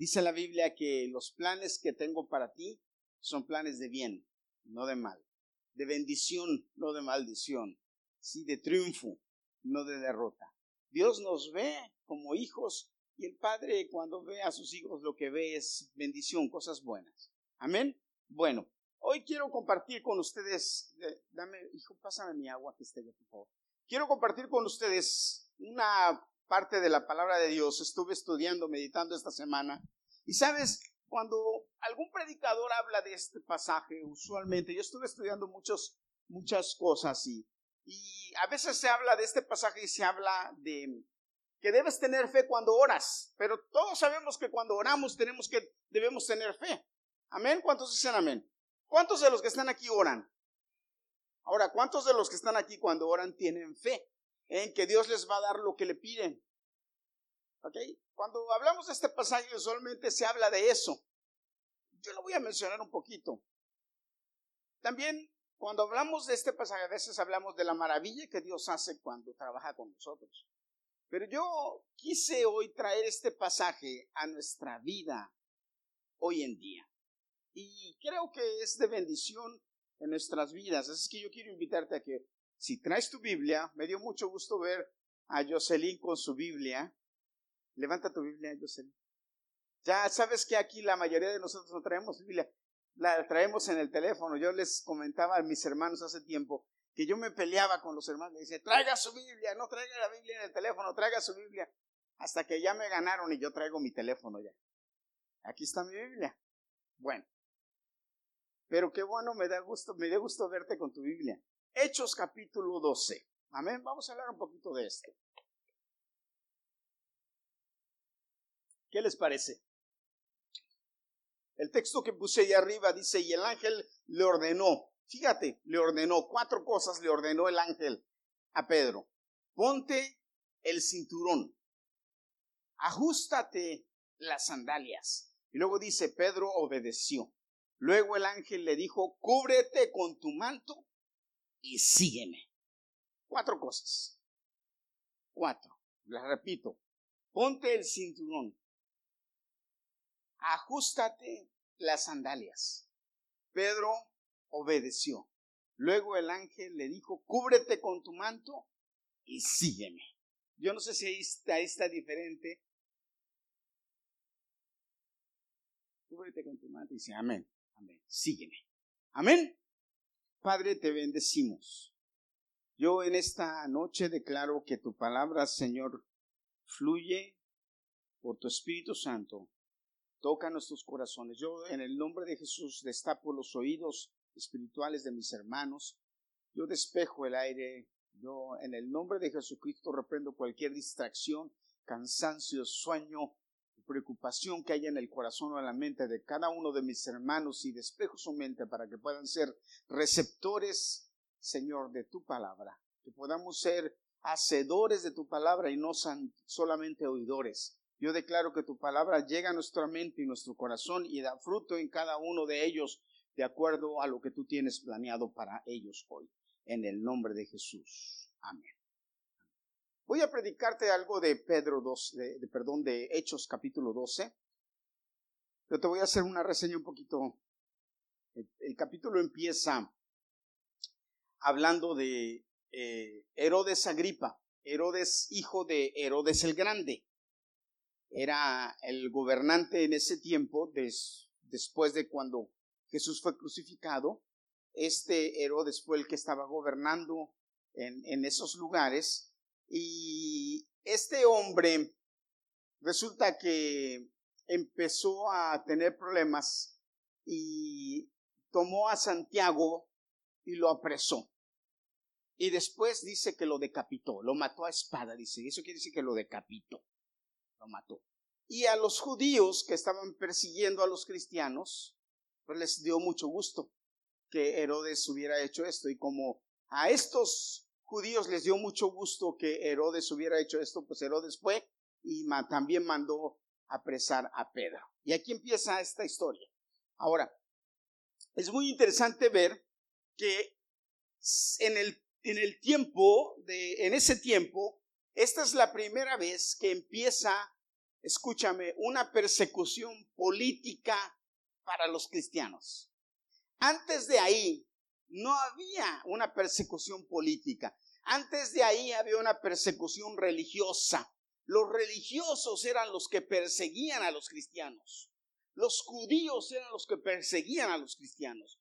Dice la Biblia que los planes que tengo para ti son planes de bien, no de mal, de bendición, no de maldición, sí, de triunfo, no de derrota. Dios nos ve como hijos y el Padre cuando ve a sus hijos lo que ve es bendición, cosas buenas. Amén. Bueno, hoy quiero compartir con ustedes, dame, hijo, pásame mi agua que esté, por favor. Quiero compartir con ustedes una parte de la palabra de Dios. Estuve estudiando, meditando esta semana. Y sabes, cuando algún predicador habla de este pasaje, usualmente, yo estuve estudiando muchos, muchas cosas y, y a veces se habla de este pasaje y se habla de que debes tener fe cuando oras, pero todos sabemos que cuando oramos tenemos que, debemos tener fe. Amén. ¿Cuántos dicen amén? ¿Cuántos de los que están aquí oran? Ahora, ¿cuántos de los que están aquí cuando oran tienen fe en que Dios les va a dar lo que le piden? ¿Ok? Cuando hablamos de este pasaje usualmente se habla de eso. Yo lo voy a mencionar un poquito. También cuando hablamos de este pasaje a veces hablamos de la maravilla que Dios hace cuando trabaja con nosotros. Pero yo quise hoy traer este pasaje a nuestra vida hoy en día. Y creo que es de bendición en nuestras vidas. Así que yo quiero invitarte a que si traes tu Biblia, me dio mucho gusto ver a Jocelyn con su Biblia. Levanta tu Biblia, Jocelyn. Ya sabes que aquí la mayoría de nosotros no traemos Biblia, la traemos en el teléfono. Yo les comentaba a mis hermanos hace tiempo que yo me peleaba con los hermanos, le decía, traiga su Biblia, no traiga la Biblia en el teléfono, traiga su Biblia, hasta que ya me ganaron y yo traigo mi teléfono ya. Aquí está mi Biblia. Bueno, pero qué bueno, me da gusto, me da gusto verte con tu Biblia. Hechos capítulo 12. Amén, vamos a hablar un poquito de esto. ¿Qué les parece? El texto que puse ahí arriba dice, y el ángel le ordenó, Fíjate, le ordenó cuatro cosas, le ordenó el ángel a Pedro. Ponte el cinturón, ajustate las sandalias. Y luego dice, Pedro obedeció. Luego el ángel le dijo, cúbrete con tu manto y sígueme. Cuatro cosas. Cuatro. Las repito. Ponte el cinturón. Ajustate las sandalias. Pedro obedeció. Luego el ángel le dijo, cúbrete con tu manto y sígueme. Yo no sé si ahí está, está diferente. Cúbrete con tu manto y dice, amén, amén, sígueme. Amén. Padre, te bendecimos. Yo en esta noche declaro que tu palabra, Señor, fluye por tu Espíritu Santo. Toca nuestros corazones. Yo en el nombre de Jesús destapo los oídos espirituales de mis hermanos. Yo despejo el aire. Yo en el nombre de Jesucristo reprendo cualquier distracción, cansancio, sueño, preocupación que haya en el corazón o en la mente de cada uno de mis hermanos y despejo su mente para que puedan ser receptores, Señor, de tu palabra. Que podamos ser hacedores de tu palabra y no solamente oidores. Yo declaro que tu palabra llega a nuestra mente y nuestro corazón y da fruto en cada uno de ellos de acuerdo a lo que tú tienes planeado para ellos hoy. En el nombre de Jesús. Amén. Voy a predicarte algo de Pedro 2, de, perdón, de Hechos capítulo 12. Pero te voy a hacer una reseña un poquito. El, capítulo empieza hablando de eh, Herodes Agripa, Herodes hijo de Herodes el Grande. Era el gobernante en ese tiempo, después de cuando Jesús fue crucificado, este Herodes fue el que estaba gobernando en, esos lugares y este hombre resulta que empezó a tener problemas y tomó a Santiago y lo apresó. Y después dice que lo decapitó, lo mató a espada, dice. Eso quiere decir que lo decapitó, lo mató. Y a los judíos que estaban persiguiendo a los cristianos, pues les dio mucho gusto que Herodes hubiera hecho esto. Y como a estos judíos les dio mucho gusto que Herodes hubiera hecho esto, pues Herodes fue y también mandó apresar a Pedro. Y aquí empieza esta historia. Ahora, es muy interesante ver que en el, en el tiempo, de, en ese tiempo, esta es la primera vez que empieza escúchame, una persecución política para los cristianos. Antes de ahí, no había una persecución política. Antes de ahí había una persecución religiosa. Los religiosos eran los que perseguían a los cristianos. Los judíos eran los que perseguían a los cristianos.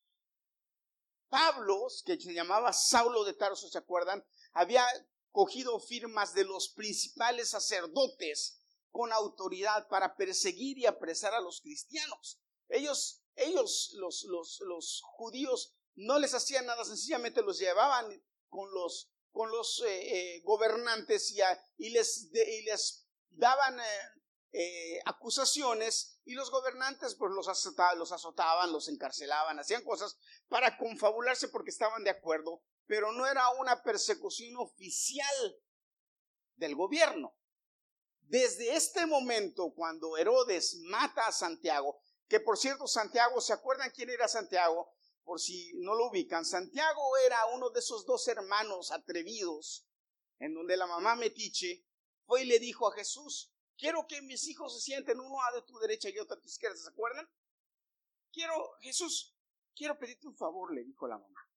Pablo, que se llamaba Saulo de Tarso, ¿se acuerdan? Había cogido firmas de los principales sacerdotes con autoridad para perseguir y apresar a los cristianos. Ellos, ellos, los, los, los judíos, no les hacían nada, sencillamente los llevaban con los, con los eh, eh, gobernantes y, y, les, y, les, daban eh, acusaciones y los gobernantes pues los los azotaban, los encarcelaban, hacían cosas para confabularse porque estaban de acuerdo, pero no era una persecución oficial del gobierno. Desde este momento, cuando Herodes mata a Santiago, que por cierto, Santiago, ¿se acuerdan quién era Santiago? Por si no lo ubican, Santiago era uno de esos dos hermanos atrevidos, en donde la mamá Metiche fue y le dijo a Jesús, quiero que mis hijos se sienten uno a de tu derecha y otro a tu izquierda, ¿se acuerdan? Quiero, Jesús, quiero pedirte un favor, le dijo la mamá.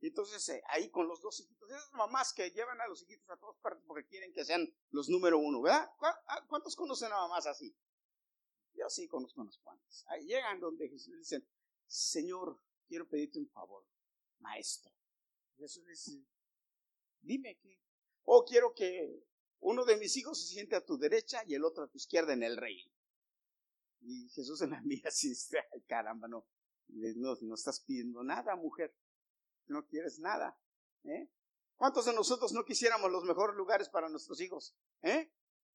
Y entonces eh, ahí con los dos hijitos, esas mamás que llevan a los hijitos a todas partes porque quieren que sean los número uno, ¿verdad? Ah, ¿Cuántos conocen a mamás así? Yo sí conozco unos cuantos. Ahí llegan donde Jesús dicen, Señor, quiero pedirte un favor, maestro. Jesús dice, dime qué. O quiero que uno de mis hijos se siente a tu derecha y el otro a tu izquierda en el reino. Y Jesús se la mira así, ay caramba, no, no, no estás pidiendo nada, mujer. No quieres nada. ¿eh? ¿Cuántos de nosotros no quisiéramos los mejores lugares para nuestros hijos? ¿Eh?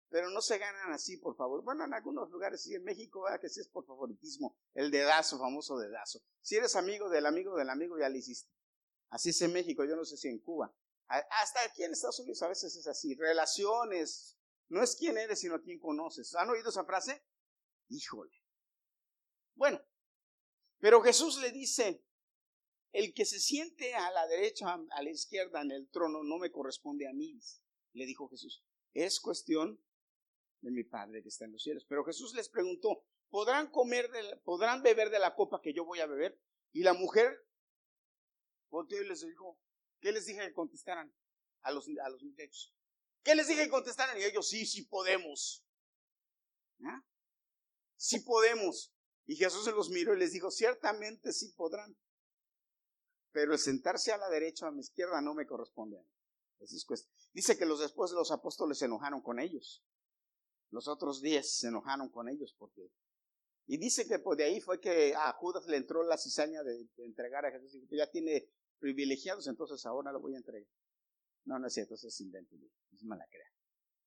Pero no se ganan así, por favor. Bueno, en algunos lugares sí, en México, ¿verdad? que sí es por favoritismo. El dedazo, famoso dedazo. Si eres amigo del amigo del amigo, ya lo hiciste. Así es en México, yo no sé si en Cuba. Hasta aquí en Estados Unidos a veces es así. Relaciones. No es quién eres, sino quién conoces. ¿Han oído esa frase? Híjole. Bueno, pero Jesús le dice, el que se siente a la derecha, a la izquierda en el trono, no me corresponde a mí, le dijo Jesús. Es cuestión de mi Padre que está en los cielos. Pero Jesús les preguntó, ¿podrán comer, podrán beber de la copa que yo voy a beber? Y la mujer volteó y les dijo, ¿qué les dije que contestaran a los, a los muchachos? ¿Qué les dije que contestaran? Y ellos, sí, sí podemos. ¿Ah? Sí podemos. Y Jesús se los miró y les dijo, ciertamente sí podrán. Pero el sentarse a la derecha o a mi izquierda no me corresponde. Dice que los después de los apóstoles se enojaron con ellos. Los otros diez se enojaron con ellos porque... Y dice que pues, de ahí fue que a Judas le entró la cizaña de, entregar a Jesús. Y pues, ya tiene privilegiados, entonces ahora lo voy a entregar. No, no es cierto, eso es invento. Es mala crea.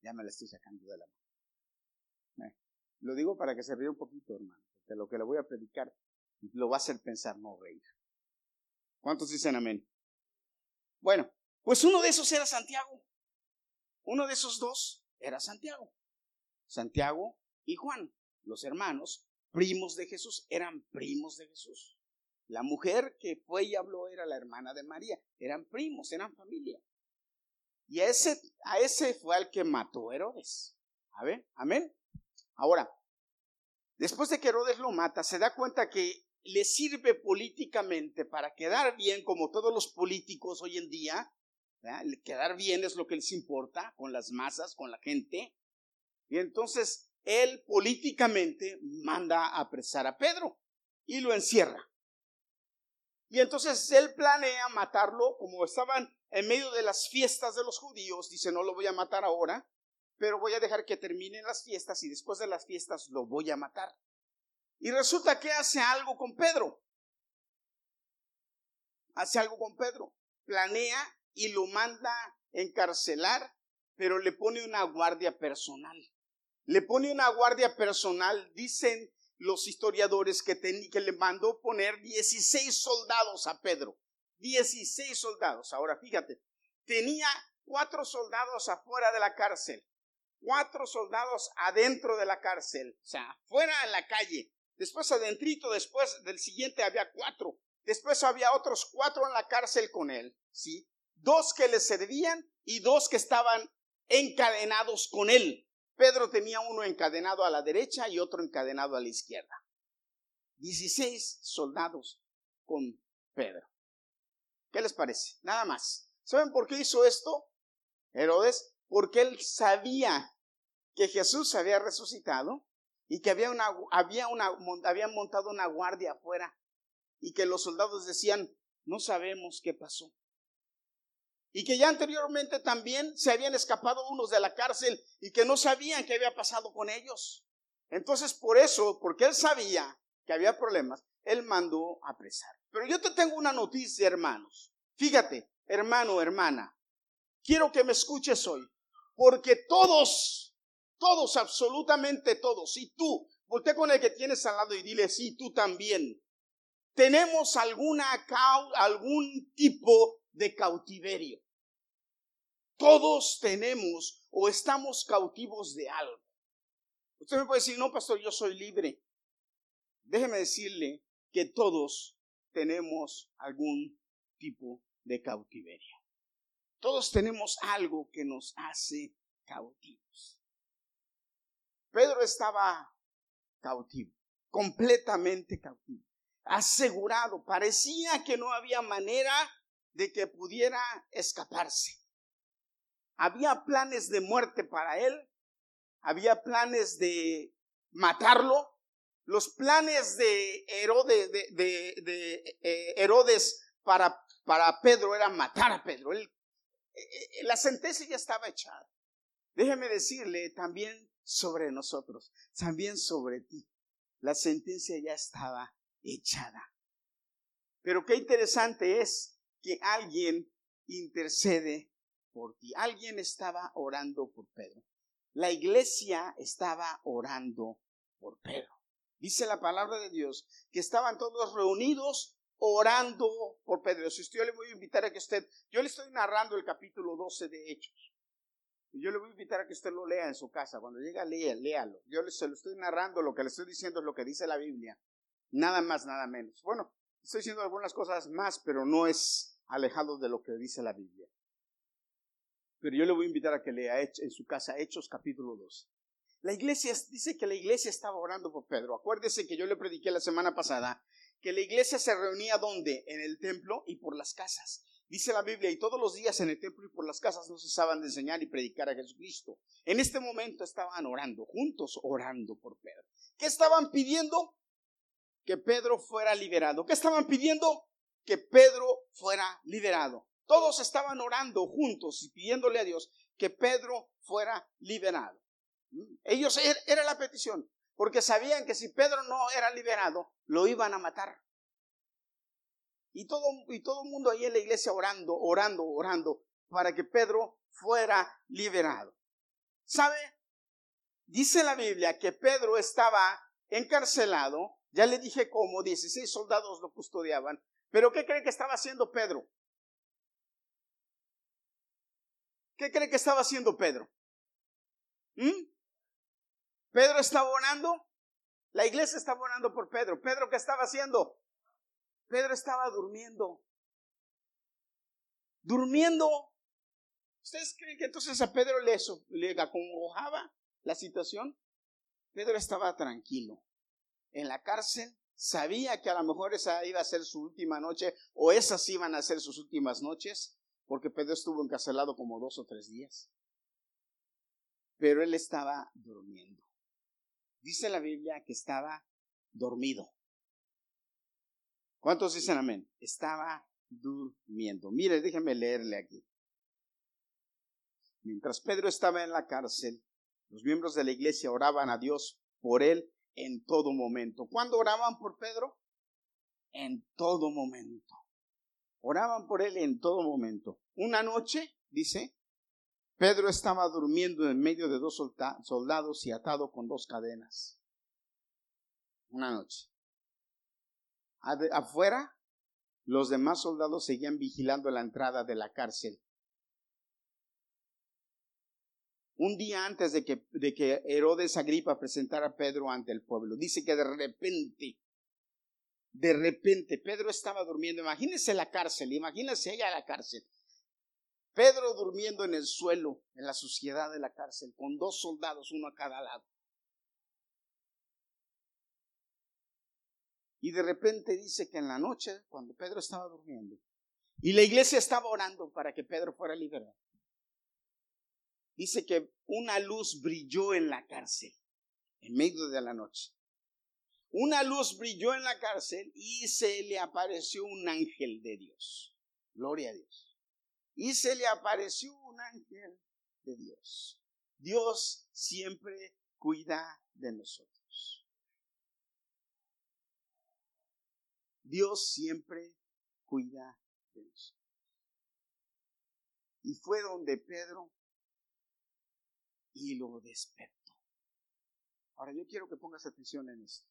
Ya me la estoy sacando de la mano. Eh, lo digo para que se ríe un poquito, hermano. Porque lo que le voy a predicar lo va a hacer pensar, no reír. ¿Cuántos dicen amén? Bueno, pues uno de esos era Santiago. Uno de esos dos era Santiago. Santiago y Juan, los hermanos, primos de Jesús, eran primos de Jesús. La mujer que fue y habló era la hermana de María. Eran primos, eran familia. Y a ese, a ese fue al que mató Herodes. A ver, amén. Ahora, después de que Herodes lo mata, se da cuenta que le sirve políticamente para quedar bien, como todos los políticos hoy en día. Quedar bien es lo que les importa con las masas, con la gente. Y entonces él políticamente manda a apresar a Pedro y lo encierra. Y entonces él planea matarlo, como estaban en medio de las fiestas de los judíos, dice, no lo voy a matar ahora, pero voy a dejar que terminen las fiestas y después de las fiestas lo voy a matar. Y resulta que hace algo con Pedro. Hace algo con Pedro. Planea y lo manda encarcelar, pero le pone una guardia personal le pone una guardia personal, dicen los historiadores que, que le mandó poner 16 soldados a Pedro. 16 soldados. Ahora fíjate, tenía cuatro soldados afuera de la cárcel, cuatro soldados adentro de la cárcel, o sea, fuera en la calle. Después adentrito, después del siguiente había cuatro. Después había otros cuatro en la cárcel con él, ¿sí? Dos que le servían y dos que estaban encadenados con él Pedro tenía uno encadenado a la derecha y otro encadenado a la izquierda. 16 soldados con Pedro. ¿Qué les parece? Nada más. ¿Saben por qué hizo esto Herodes? Porque él sabía que Jesús había resucitado y que había una, había habían montado una guardia afuera y que los soldados decían, no sabemos qué pasó. Y que ya anteriormente también se habían escapado unos de la cárcel y que no sabían qué había pasado con ellos. Entonces, por eso, porque él sabía que había problemas, él mandó a apresar. Pero yo te tengo una noticia, hermanos. Fíjate, hermano, hermana, quiero que me escuches hoy, porque todos, todos, absolutamente todos, y tú, voltea con el que tienes al lado y dile, sí, tú también, tenemos alguna, algún tipo de cautiverio. Todos tenemos o estamos cautivos de algo. Usted me puede decir, no, pastor, yo soy libre. Déjeme decirle que todos tenemos algún tipo de cautiverio. Todos tenemos algo que nos hace cautivos. Pedro estaba cautivo, completamente cautivo asegurado. Parecía que no había manera de que pudiera escaparse. Había planes de muerte para él, había planes de matarlo. Los planes de Herodes, de, eh, Herodes para, Pedro eran matar a Pedro. Eh, eh, la sentencia ya estaba echada. Déjeme decirle también sobre nosotros, también sobre ti. La sentencia ya estaba echada. Pero qué interesante es que alguien intercede por ti. Alguien estaba orando por Pedro. La iglesia estaba orando por Pedro. Dice la palabra de Dios que estaban todos reunidos orando por Pedro. Si usted yo le voy a invitar a que usted, yo le estoy narrando el capítulo 12 de Hechos. Yo le voy a invitar a que usted lo lea en su casa. Cuando llega, lea, léalo. Yo le, se lo estoy narrando, lo que le estoy diciendo es lo que dice la Biblia. Nada más, nada menos. Bueno, estoy diciendo algunas cosas más, pero no es alejado de lo que dice la Biblia. Pero yo le voy a invitar a que lea en su casa Hechos capítulo 2. La iglesia dice que la iglesia estaba orando por Pedro. Acuérdese que yo le prediqué la semana pasada que la iglesia se reunía donde? En el templo y por las casas. Dice la Biblia, y todos los días en el templo y por las casas no cesaban de enseñar y predicar a Jesucristo. En este momento estaban orando, juntos orando por Pedro. ¿Qué estaban pidiendo? Que Pedro fuera liberado. ¿Qué estaban pidiendo? Que Pedro fuera liberado. Todos estaban orando juntos y pidiéndole a Dios que Pedro fuera liberado. Ellos er, era la petición, porque sabían que si Pedro no era liberado, lo iban a matar. Y todo, y todo el mundo ahí en la iglesia orando, orando, orando, para que Pedro fuera liberado. ¿Sabe? Dice la Biblia que Pedro estaba encarcelado ya le dije cómo 16 soldados lo custodiaban. Pero ¿qué cree que estaba haciendo Pedro? ¿Qué cree que estaba haciendo Pedro? ¿Mm? Pedro estaba orando. La iglesia estaba orando por Pedro. ¿Pedro qué estaba haciendo? Pedro estaba durmiendo. Durmiendo. ¿Ustedes creen que entonces a Pedro le, le acongojaba la situación? Pedro estaba tranquilo en la cárcel, sabía que a lo mejor esa iba a ser su última noche o esas iban a ser sus últimas noches, porque Pedro estuvo encarcelado como dos o tres días. Pero él estaba durmiendo. Dice la Biblia que estaba dormido. ¿Cuántos dicen amén? Estaba durmiendo. Mire, déjenme leerle aquí. Mientras Pedro estaba en la cárcel, los miembros de la iglesia oraban a Dios por él en todo momento. ¿Cuándo oraban por Pedro? En todo momento. Oraban por él en todo momento. Una noche, dice, Pedro estaba durmiendo en medio de dos soldados y atado con dos cadenas. Una noche. Afuera, los demás soldados seguían vigilando la entrada de la cárcel un día antes de que, de que Herodes Agripa presentara a Pedro ante el pueblo. Dice que de repente, de repente, Pedro estaba durmiendo. Imagínese la cárcel, imagínese ella la cárcel. Pedro durmiendo en el suelo, en la suciedad de la cárcel, con dos soldados, uno a cada lado. Y de repente dice que en la noche, cuando Pedro estaba durmiendo, y la iglesia estaba orando para que Pedro fuera liberado, dice que una luz brilló en la cárcel, en medio de la noche. Una luz brilló en la cárcel y se le apareció un ángel de Dios. Gloria a Dios. Y se le apareció un ángel de Dios. Dios siempre cuida de nosotros. Dios siempre cuida de nosotros. Y fue donde Pedro y lo despertó. Ahora yo quiero que pongas atención en esto.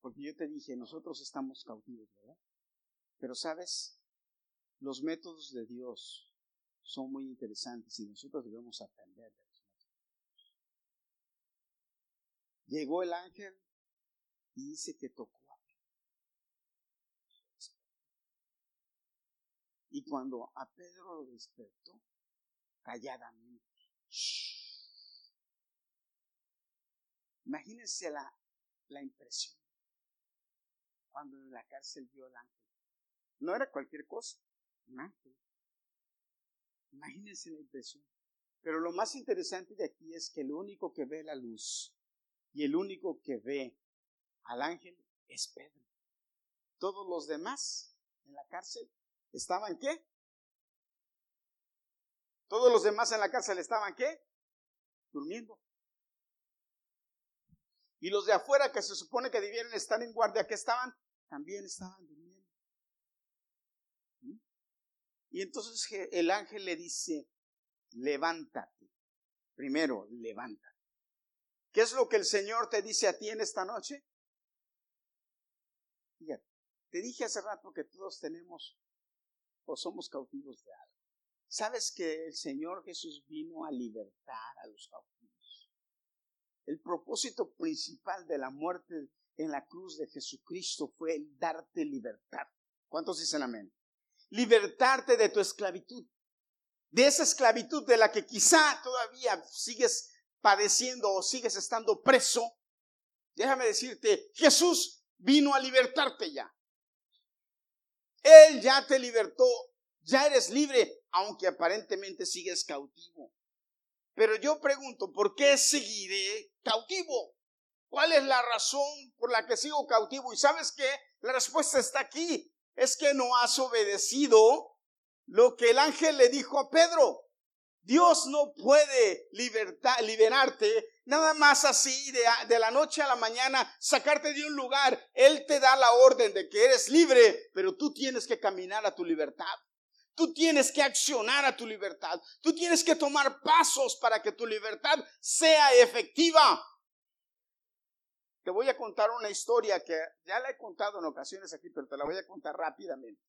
Porque yo te dije, nosotros estamos cautivos, ¿verdad? Pero sabes, los métodos de Dios son muy interesantes y nosotros debemos aprender de los. Llegó el ángel y dice que tocó Y cuando a Pedro lo despertó, calladamente. Imagínense la, la impresión cuando en la cárcel vio al ángel. No era cualquier cosa, un ángel. Imagínense la impresión. Pero lo más interesante de aquí es que el único que ve la luz y el único que ve al ángel es Pedro. Todos los demás en la cárcel ¿Estaban qué? Todos los demás en la cárcel estaban qué? Durmiendo. Y los de afuera que se supone que debieron estar en guardia, ¿qué estaban? También estaban durmiendo. ¿Mm? Y entonces el ángel le dice, levántate. Primero, levántate. ¿Qué es lo que el Señor te dice a ti en esta noche? Fíjate, te dije hace rato que todos tenemos o somos cautivos de algo. ¿Sabes que el Señor Jesús vino a libertar a los cautivos? El propósito principal de la muerte en la cruz de Jesucristo fue el darte libertad. ¿Cuántos dicen amén? Libertarte de tu esclavitud. De esa esclavitud de la que quizá todavía sigues padeciendo o sigues estando preso. Déjame decirte, Jesús vino a libertarte ya. Él ya te libertó, ya eres libre, aunque aparentemente sigues cautivo. Pero yo pregunto, ¿por qué seguiré cautivo? ¿Cuál es la razón por la que sigo cautivo? Y sabes qué? La respuesta está aquí. Es que no has obedecido lo que el ángel le dijo a Pedro. Dios no puede liberarte nada más así de, de, la noche a la mañana, sacarte de un lugar. Él te da la orden de que eres libre, pero tú tienes que caminar a tu libertad. Tú tienes que accionar a tu libertad. Tú tienes que tomar pasos para que tu libertad sea efectiva. Te voy a contar una historia que ya la he contado en ocasiones aquí, pero te la voy a contar rápidamente.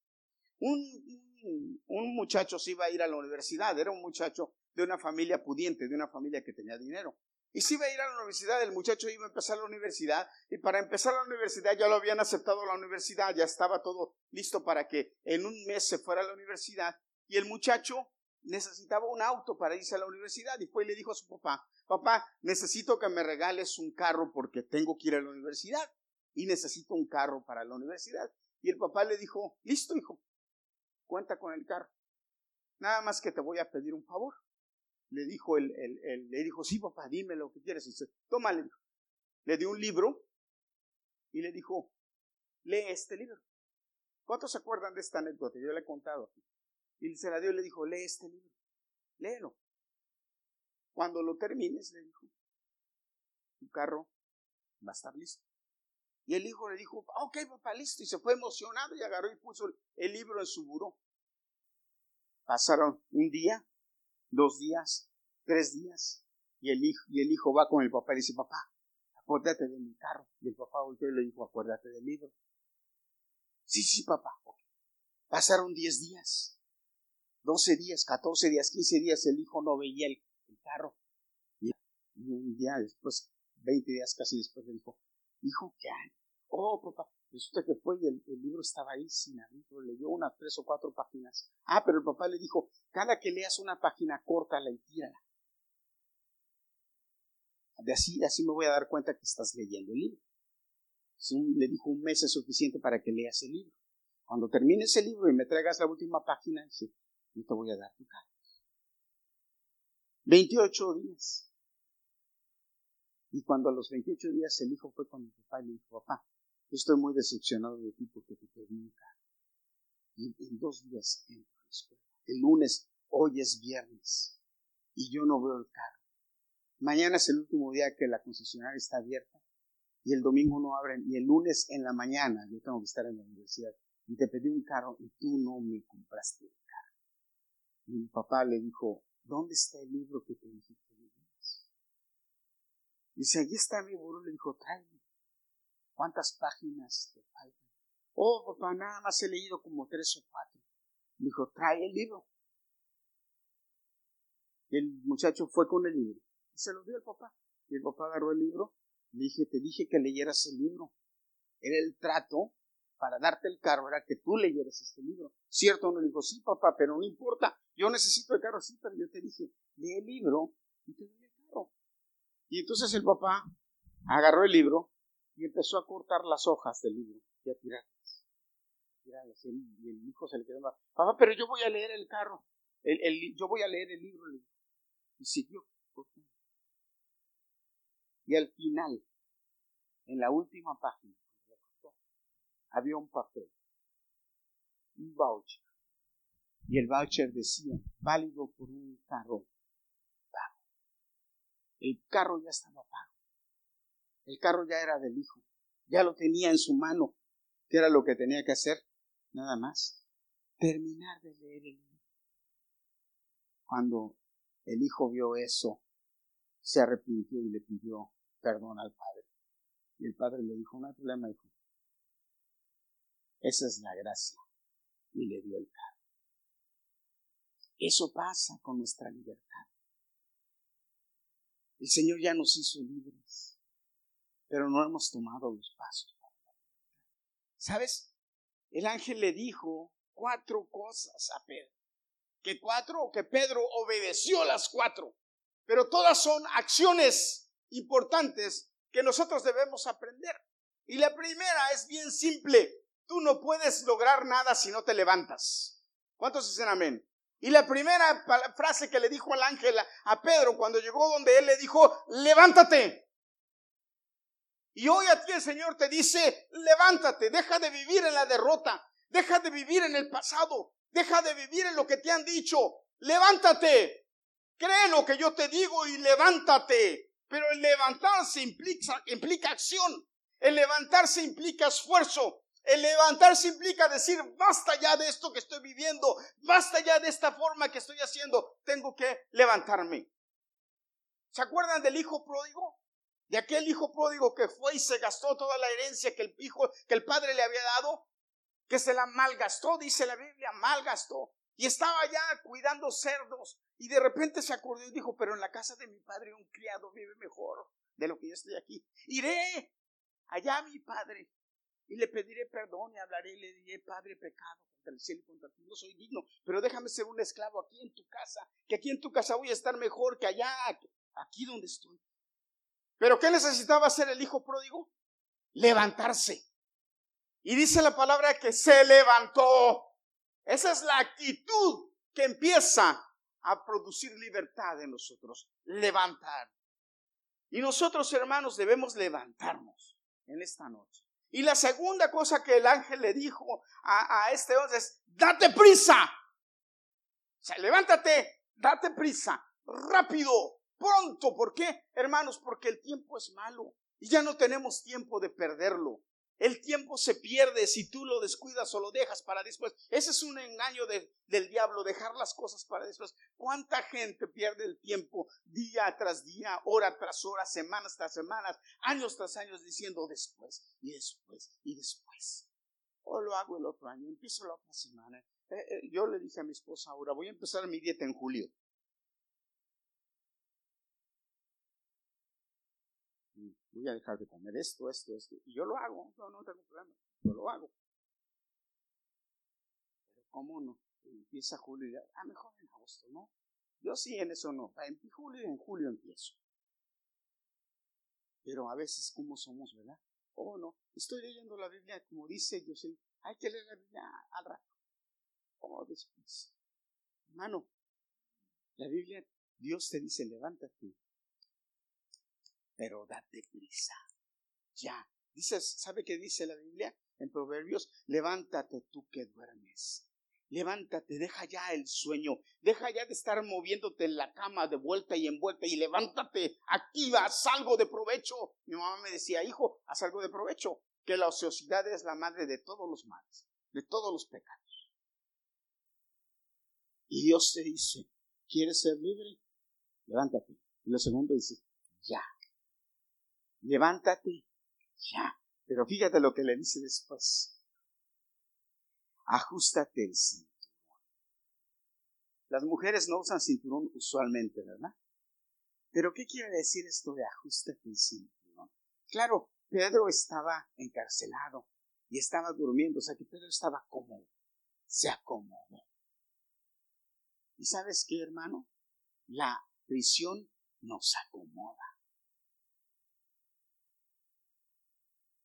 Un, un, muchacho se iba a ir a la universidad, era un muchacho de una familia pudiente, de una familia que tenía dinero. Y si iba a ir a la universidad, el muchacho iba a empezar la universidad y para empezar la universidad ya lo habían aceptado la universidad, ya estaba todo listo para que en un mes se fuera a la universidad y el muchacho necesitaba un auto para irse a la universidad y fue y le dijo a su papá, papá, necesito que me regales un carro porque tengo que ir a la universidad y necesito un carro para la universidad. Y el papá le dijo, listo hijo, cuenta con el carro. Nada más que te voy a pedir un favor. Le dijo el, el, le dijo, sí, papá, dime lo que quieres. Y dice, tómale. Le dio un libro y le dijo, lee este libro. ¿Cuántos se acuerdan de esta anécdota? Yo le he contado aquí. Y se la dio y le dijo, lee este libro. Léelo. Cuando lo termines, le dijo, tu carro va a estar listo. Y el hijo le dijo, ok, papá, listo. Y se fue emocionado y agarró y puso el libro en su buró. Pasaron un día, dos días, tres días. Y el hijo, y el hijo va con el papá y dice, papá, acuérdate de mi carro. Y el papá volteó y le dijo, acuérdate del libro. Sí, sí, papá. Pasaron diez días, doce días, catorce días, quince días. El hijo no veía el, carro. Y un día después, veinte días casi después, le dijo, hijo, ¿qué hay? Oh, papá, Resulta que fue y el, libro estaba ahí sin abrirlo, leyó unas tres o cuatro páginas. Ah, pero el papá le dijo, cada que leas una página corta, la y tírala. De así, así me voy a dar cuenta que estás leyendo el libro. le dijo un mes es suficiente para que leas el libro. Cuando termines el libro y me traigas la última página, dice, te voy a dar tu cara. 28 días. Y cuando a los 28 días el hijo fue con el papá y le dijo, papá, estoy muy decepcionado de ti porque te carro. Y en dos días entro a la escuela. El lunes, hoy es viernes. Y yo no veo el carro. Mañana es el último día que la concesionaria está abierta. Y el domingo no abren. Y el lunes en la mañana yo tengo que estar en la universidad. Y te pedí un carro y tú no me compraste el carro. Y mi papá le dijo, ¿dónde está el libro que te dije que Dice, ahí está mi burro. Le dijo, tráeme. ¿Cuántas páginas te? Oh, papá, nada más he leído como tres o cuatro. Le dijo, trae el libro. Y el muchacho fue con el libro y se lo dio al papá. Y el papá agarró el libro. Le dije, te dije que leyeras el libro. Era el trato para darte el carro, era que tú leyeras este libro. ¿Cierto? No le dijo, sí, papá, pero no importa. Yo necesito el carro, sí, pero yo te dije, lee el libro y te doy el carro. Y entonces el papá agarró el libro y empezó a cortar las hojas del libro y a tirarlas. Y el hijo se le quedó, papá, pero yo voy a leer el carro, el, yo voy a leer el libro. Y siguió cortando. Y al final, en la última página, había un papel, un voucher. Y el voucher decía, válido por un carro el carro ya estaba pago. El carro ya era del hijo. Ya lo tenía en su mano. ¿Qué era lo que tenía que hacer? Nada más. Terminar de leer el libro. Cuando el hijo vio eso, se arrepintió y le pidió perdón al padre. Y el padre le dijo, no hay problema, hijo. Esa es la gracia. Y le dio el carro. Eso pasa con nuestra libertad. El Señor ya nos hizo libres, pero no hemos tomado los pasos. ¿Sabes? El ángel le dijo cuatro cosas a Pedro. Que cuatro que Pedro obedeció las cuatro. Pero todas son acciones importantes que nosotros debemos aprender. Y la primera es bien simple. Tú no puedes lograr nada si no te levantas. ¿Cuántos dicen amén? Y la primera frase que le dijo al ángel a Pedro cuando llegó donde él le dijo, levántate. Y hoy a ti el Señor te dice, levántate, deja de vivir en la derrota, deja de vivir en el pasado, deja de vivir en lo que te han dicho, levántate, cree lo que yo te digo y levántate. Pero el levantarse implica, implica acción, el levantarse implica esfuerzo, el levantarse implica decir, basta ya de esto que estoy viviendo, basta ya de esta forma que estoy haciendo, tengo que levantarme. ¿Se acuerdan del hijo pródigo? De aquel hijo pródigo que fue y se gastó toda la herencia que el hijo, que el padre le había dado, que se la malgastó, dice la Biblia, malgastó. Y estaba ya cuidando cerdos. Y de repente se acordó y dijo, pero en la casa de mi padre un criado vive mejor de lo que yo estoy aquí. Iré allá a mi padre y le pediré perdón y hablaré y le diré, Padre, pecado contra el cielo y contra ti, no soy digno, pero déjame ser un esclavo aquí en tu casa, que aquí en tu casa voy a estar mejor que allá, aquí donde estoy. Pero ¿qué necesitaba hacer el hijo pródigo? Levantarse. Y dice la palabra que se levantó. Esa es la actitud que empieza a producir libertad en nosotros. Levantar. Y nosotros, hermanos, debemos levantarnos en esta noche. Y la segunda cosa que el ángel le dijo a, este hombre es, date prisa. O sea, levántate, date prisa, rápido, pronto. ¿Por qué, hermanos? Porque el tiempo es malo y ya no tenemos tiempo de perderlo. El tiempo se pierde si tú lo descuidas o lo dejas para después. Ese es un engaño del diablo, dejar las cosas para después. ¿Cuánta gente pierde el tiempo día tras día, hora tras hora, semanas tras semanas, años tras años diciendo después y después y después? O lo hago el otro año, empiezo la otra semana. Eh, eh, yo le dije a mi esposa ahora, voy a empezar mi dieta en julio. Voy a dejar de comer esto, esto, esto. Y yo lo hago, no, no tengo problema. yo lo hago. Pero ¿cómo no? Empieza julio y ah, mejor en agosto, ¿no? Yo sí en eso no. En julio en julio empiezo. Pero a veces, ¿cómo somos, verdad? Oh, no, estoy leyendo la Biblia como dice yo sé, hay que leer la Biblia al rato. Oh, después. Hermano, la Biblia, Dios te dice, levántate, pero date prisa. Ya. Dices, ¿sabe qué dice la Biblia? En Proverbios, levántate tú que duermes. Levántate, deja ya el sueño, deja ya de estar moviéndote en la cama de vuelta y en vuelta y levántate, activa, haz algo de provecho. Mi mamá me decía, hijo, haz algo de provecho, que la ociosidad es la madre de todos los males, de todos los pecados. Y Dios te dice, ¿quieres ser libre? Levántate. Y lo segundo dice, ya. Levántate, ya. Pero fíjate lo que le dice después ajustate el cinturón. Las mujeres no usan cinturón usualmente, ¿verdad? Pero ¿qué quiere decir esto de ajustate el cinturón? Claro, Pedro estaba encarcelado y estaba durmiendo, o sea que Pedro estaba cómodo, se acomodó. ¿Y sabes qué, hermano? La prisión nos acomoda.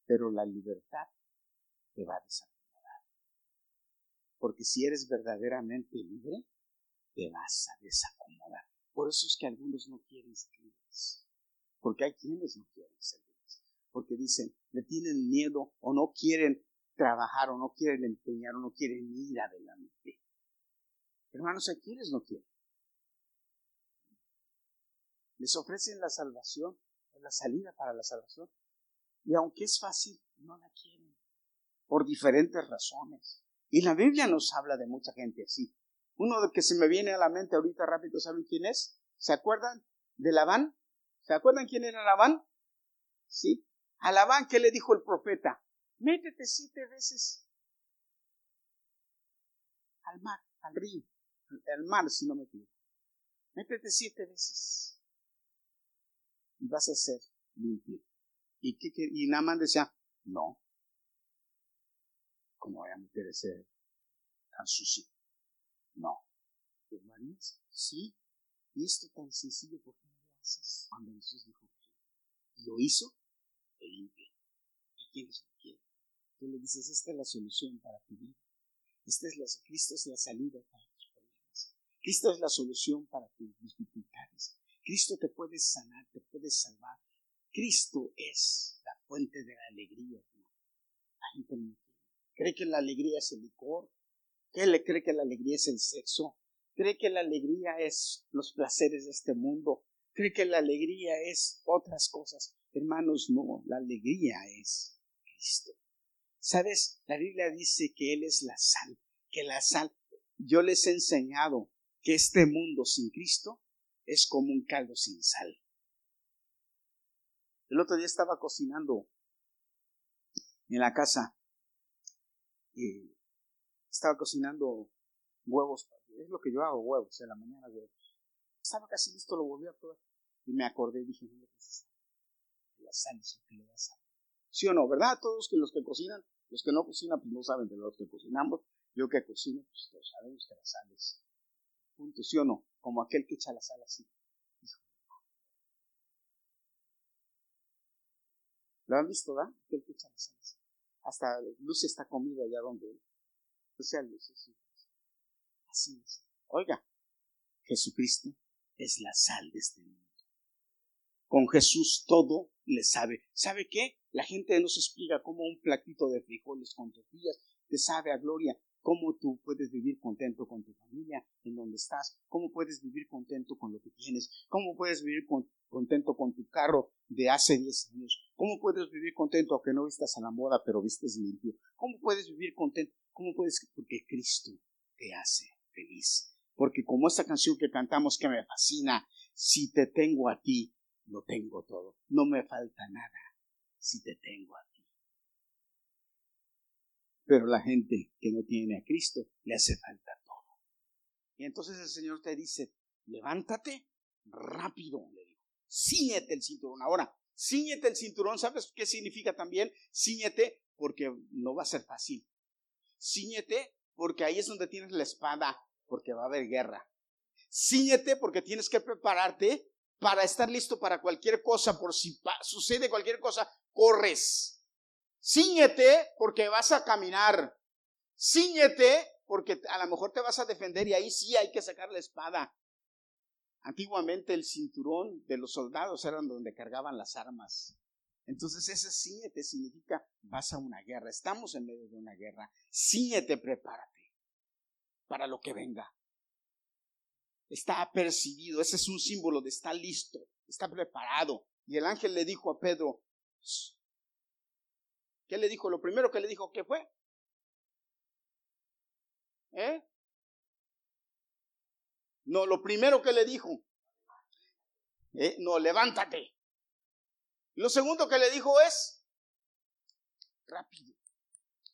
Pero la libertad te va a desacomodar. Porque si eres verdaderamente libre, te vas a desacomodar. Por eso es que algunos no quieren ser libres. Porque hay quienes no quieren ser libres. Porque dicen, le tienen miedo o no quieren trabajar o no quieren empeñar o no quieren ir adelante. Hermanos, hay quienes no quieren. Les ofrecen la salvación, la salida para la salvación. Y aunque es fácil, no la quieren. Por diferentes razones. Y la Biblia nos habla de mucha gente así. Uno de que se me viene a la mente ahorita rápido, ¿saben quién es? ¿Se acuerdan de Labán? ¿Se acuerdan quién era Labán? Sí. A Labán, ¿qué le dijo el profeta? Métete siete veces al mar, al río, al mar, si no me equivoco. Métete siete veces y vas a ser limpio. ¿Y, qué, y Naman decía, no, como voy a meter ese tan sucio. No. ¿Hermanos? Sí. Y esto tan sencillo, ¿por qué no lo haces? Cuando Jesús dijo que lo hizo, te limpia. ¿Y quieres lo quiere? Tú le dices, esta es la solución para tu vida. Esta es la, Cristo es la salida para tus problemas. Cristo es la solución para tus dificultades. Cristo te puede sanar, te puede salvar. Cristo es la fuente de la alegría. Cree que la alegría es el licor, le cree que la alegría es el sexo, cree que la alegría es los placeres de este mundo, cree que la alegría es otras cosas. Hermanos, no, la alegría es Cristo. ¿Sabes? La Biblia dice que Él es la sal, que la sal, yo les he enseñado que este mundo sin Cristo es como un caldo sin sal. El otro día estaba cocinando en la casa estaba cocinando huevos, es lo que yo hago, huevos, en la mañana huevos. Estaba casi listo, lo volví a probar. Y me acordé, dije, no le la sal es que le da sal. ¿Sí o no? ¿Verdad? Todos los que cocinan, los que no cocinan, pues no saben de lo que cocinamos. Yo que cocino, pues todos sabemos que la sal es. Punto, ¿sí o no? Como aquel que echa la sal así. ¿Lo han visto? Aquel que echa la sal así hasta Lucy está comida allá donde o sea, Lucy, así es. Oiga, Jesucristo es la sal de este mundo. Con Jesús todo le sabe. ¿Sabe qué? La gente nos explica cómo un platito de frijoles con tortillas te sabe a gloria. Cómo tú puedes vivir contento con tu familia, en donde estás. Cómo puedes vivir contento con lo que tienes. Cómo puedes vivir contento con tu carro de hace 10 años. ¿Cómo puedes vivir contento aunque no vistas a la moda, pero vistes limpio? ¿Cómo puedes vivir contento? ¿Cómo puedes? Porque Cristo te hace feliz. Porque como esta canción que cantamos que me fascina, si te tengo a ti, lo tengo todo. No me falta nada si te tengo a ti. Pero la gente que no tiene a Cristo le hace falta todo. Y entonces el Señor te dice, levántate rápido, le digo, síñete el cinturón. Ahora, Ciñete el cinturón, ¿sabes qué significa también? Ciñete porque no va a ser fácil. Ciñete porque ahí es donde tienes la espada, porque va a haber guerra. Ciñete porque tienes que prepararte para estar listo para cualquier cosa, por si sucede cualquier cosa, corres. Ciñete porque vas a caminar. Ciñete porque a lo mejor te vas a defender y ahí sí hay que sacar la espada. Antiguamente el cinturón de los soldados era donde cargaban las armas. Entonces ese ciñete significa vas a una guerra. Estamos en medio de una guerra. Ciñete, prepárate para lo que venga. Está apercibido. Ese es un símbolo de está listo, está preparado. Y el ángel le dijo a Pedro, ¿qué le dijo? Lo primero que le dijo, ¿qué fue? ¿Eh? No, lo primero que le dijo, ¿eh? no, levántate. Lo segundo que le dijo es, rápido.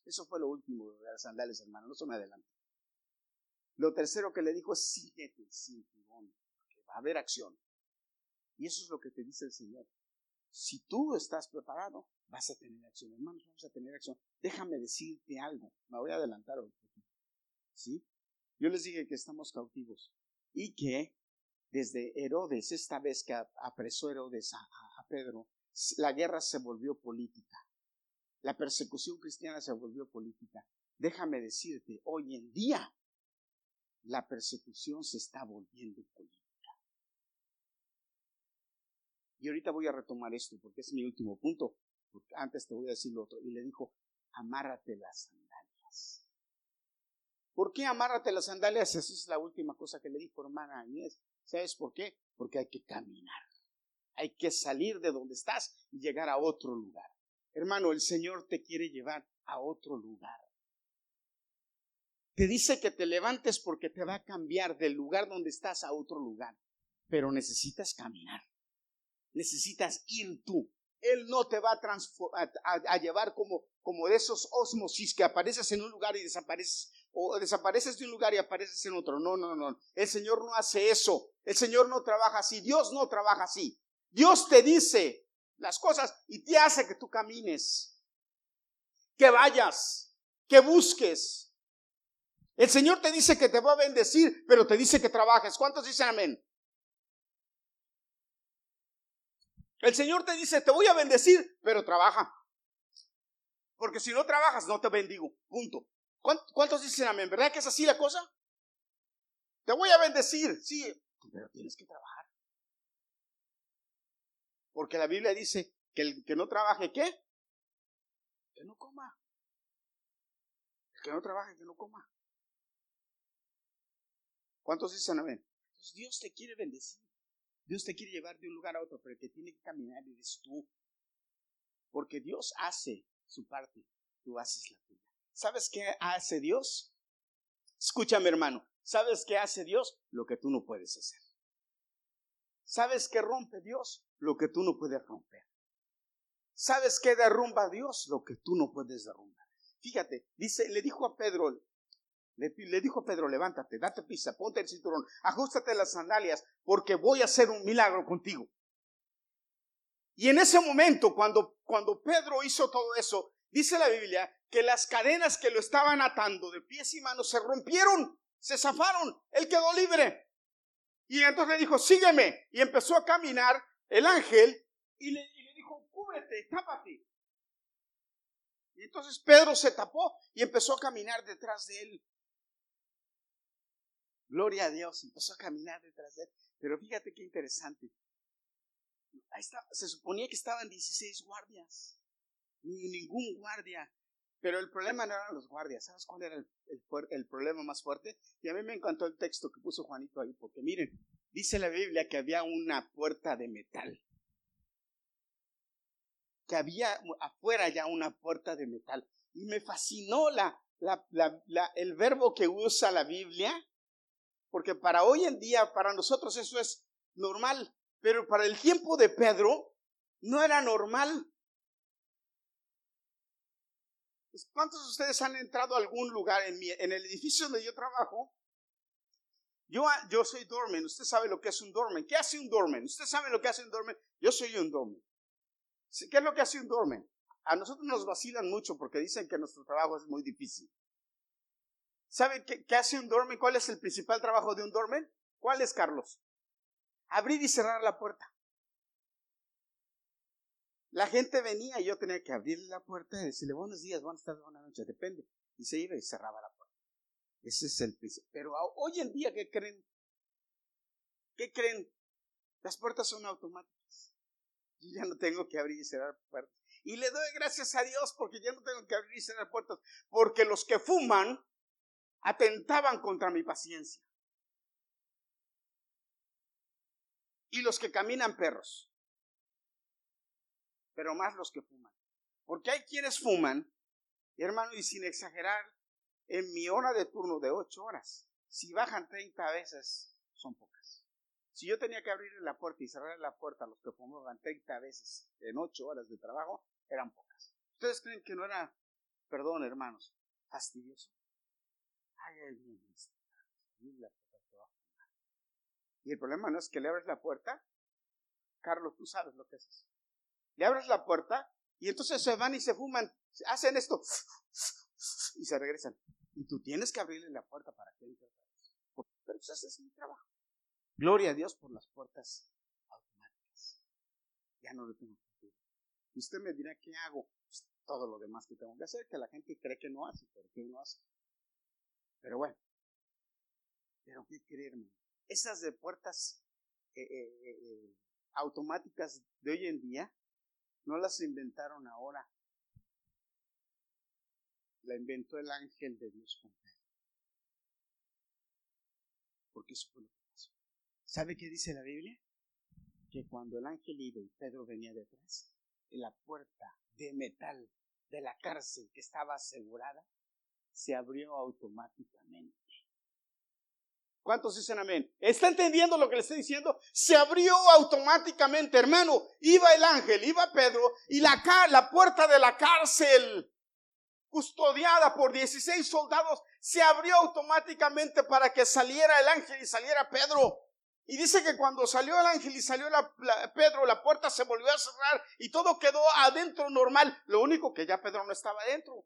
Eso fue lo último de las sandalias, hermano, no se me adelante. Lo tercero que le dijo es, síguete cinturón, que va a haber acción. Y eso es lo que te dice el Señor. Si tú estás preparado, vas a tener acción. Hermanos, vamos a tener acción. Déjame decirte algo. Me voy a adelantar poquito. ¿Sí? Yo les dije que estamos cautivos y que desde Herodes, esta vez que apresó Herodes a, Pedro, la guerra se volvió política. La persecución cristiana se volvió política. Déjame decirte, hoy en día la persecución se está volviendo política. Y ahorita voy a retomar esto porque es mi último punto. Porque antes te voy a decir lo otro. Y le dijo, amárrate las sandalias. ¿Por qué amárrate las sandalias? Esa es la última cosa que le dijo hermana Añez. ¿Sabes por qué? Porque hay que caminar. Hay que salir de donde estás y llegar a otro lugar. Hermano, el Señor te quiere llevar a otro lugar. Te dice que te levantes porque te va a cambiar del lugar donde estás a otro lugar. Pero necesitas caminar. Necesitas ir tú. Él no te va a, a, llevar como, como de esos osmosis que apareces en un lugar y desapareces, o desapareces de un lugar y apareces en otro. No, no, no. El Señor no hace eso. El Señor no trabaja así. Dios no trabaja así. Dios te dice las cosas y te hace que tú camines, que vayas, que busques. El Señor te dice que te va a bendecir, pero te dice que trabajes. ¿Cuántos dicen amén? El Señor te dice, te voy a bendecir, pero trabaja. Porque si no trabajas, no te bendigo. Punto. ¿Cuántos dicen amén? ¿Verdad que es así la cosa? Te voy a bendecir, sí, pero tienes que trabajar. Porque la Biblia dice que el que no trabaje, ¿qué? Que no coma. El que no trabaje, que no coma. ¿Cuántos dicen amén? Dios te quiere bendecir. Dios te quiere llevar de un lugar a otro, pero el que tiene que caminar eres tú. Porque Dios hace su parte, tú haces la tuya. ¿Sabes qué hace Dios? Escúchame hermano, ¿sabes qué hace Dios? Lo que tú no puedes hacer. ¿Sabes qué rompe Dios? Lo que tú no puedes romper. ¿Sabes qué derrumba Dios? Lo que tú no puedes derrumbar. Fíjate, dice, le dijo a Pedro, le, dijo a Pedro, levántate, date pisa, ponte el cinturón, ajustate las sandalias, porque voy a hacer un milagro contigo. Y en ese momento, cuando, cuando Pedro hizo todo eso, dice la Biblia que las cadenas que lo estaban atando de pies y manos se rompieron, se zafaron, él quedó libre. Y entonces le dijo, sígueme. Y empezó a caminar el ángel y le, y le dijo, cúbrete, tápate. Y entonces Pedro se tapó y empezó a caminar detrás de él. Gloria a Dios, empezó a caminar detrás de él. Pero fíjate qué interesante. Se suponía que estaban 16 guardias. Ni ningún guardia. Pero el problema no eran los guardias. ¿Sabes cuál era el, problema más fuerte? Y a mí me encantó el texto que puso Juanito ahí, porque miren, dice la Biblia que había una puerta de metal. Que había afuera ya una puerta de metal. Y me fascinó el verbo que usa la Biblia porque para hoy en día, para nosotros eso es normal, pero para el tiempo de Pedro no era normal. Pues, ¿Cuántos de ustedes han entrado a algún lugar en, en el edificio donde yo trabajo? Yo, yo soy dormen, usted sabe lo que es un dormen. ¿Qué hace un dormen? ¿Usted sabe lo que hace un dormen? Yo soy un dormen. ¿Qué es lo que hace un dormen? A nosotros nos vacilan mucho porque dicen que nuestro trabajo es muy difícil. ¿Saben qué hace un dormen? ¿Cuál es el principal trabajo de un dormen? ¿Cuál es, Carlos? Abrir y cerrar la puerta. La gente venía y yo tenía que abrirle la puerta y decirle buenos días, buenas tardes, buenas noches, depende. Y se iba y cerraba la puerta. Ese es el principio. Pero hoy en día, ¿qué creen? ¿Qué creen? Las puertas son automáticas. Yo ya no tengo que abrir y cerrar puertas. Y le doy gracias a Dios porque ya no tengo que abrir y cerrar puertas. Porque los que fuman atentaban contra mi paciencia. Y los que caminan perros. Pero más los que fuman. Porque hay quienes fuman, hermano, y sin exagerar, en mi hora de turno de ocho horas, si bajan 30 veces, son pocas. Si yo tenía que abrirle la puerta y cerrar la puerta a los que fumaban 30 veces en ocho horas de trabajo, eran pocas. ¿Ustedes creen que no era, perdón hermanos, fastidioso? Ay, ay, y el problema no es que le abres la puerta. Carlos, tú sabes lo que es eso. Le abres la puerta y entonces se van y se fuman, hacen esto y se regresan. Y tú tienes que abrirle la puerta para que entre. Pero pues ese es mi trabajo. Gloria a Dios por las puertas automáticas. Ya no lo tengo que hacer. Y usted me dirá, ¿qué hago? Pues todo lo demás que tengo que hacer, que la gente cree que no hace, pero que uno hace. Pero bueno. Pero qué creerme. Esas de puertas eh, eh, eh, automáticas de hoy en día no las inventaron ahora. La inventó el ángel de Dios con Pedro. Porque eso fue lo que pasó. ¿Sabe qué dice la Biblia? Que cuando el ángel iba y Pedro venía detrás, en la puerta de metal de la cárcel que estaba asegurada se abrió automáticamente. ¿Cuántos dicen amén? ¿Está entendiendo lo que le estoy diciendo? Se abrió automáticamente, hermano. Iba el ángel, iba Pedro, y la, la puerta de la cárcel, custodiada por 16 soldados, se abrió automáticamente para que saliera el ángel y saliera Pedro. Y dice que cuando salió el ángel y salió Pedro, la puerta se volvió a cerrar y todo quedó adentro normal. Lo único que ya Pedro no estaba adentro.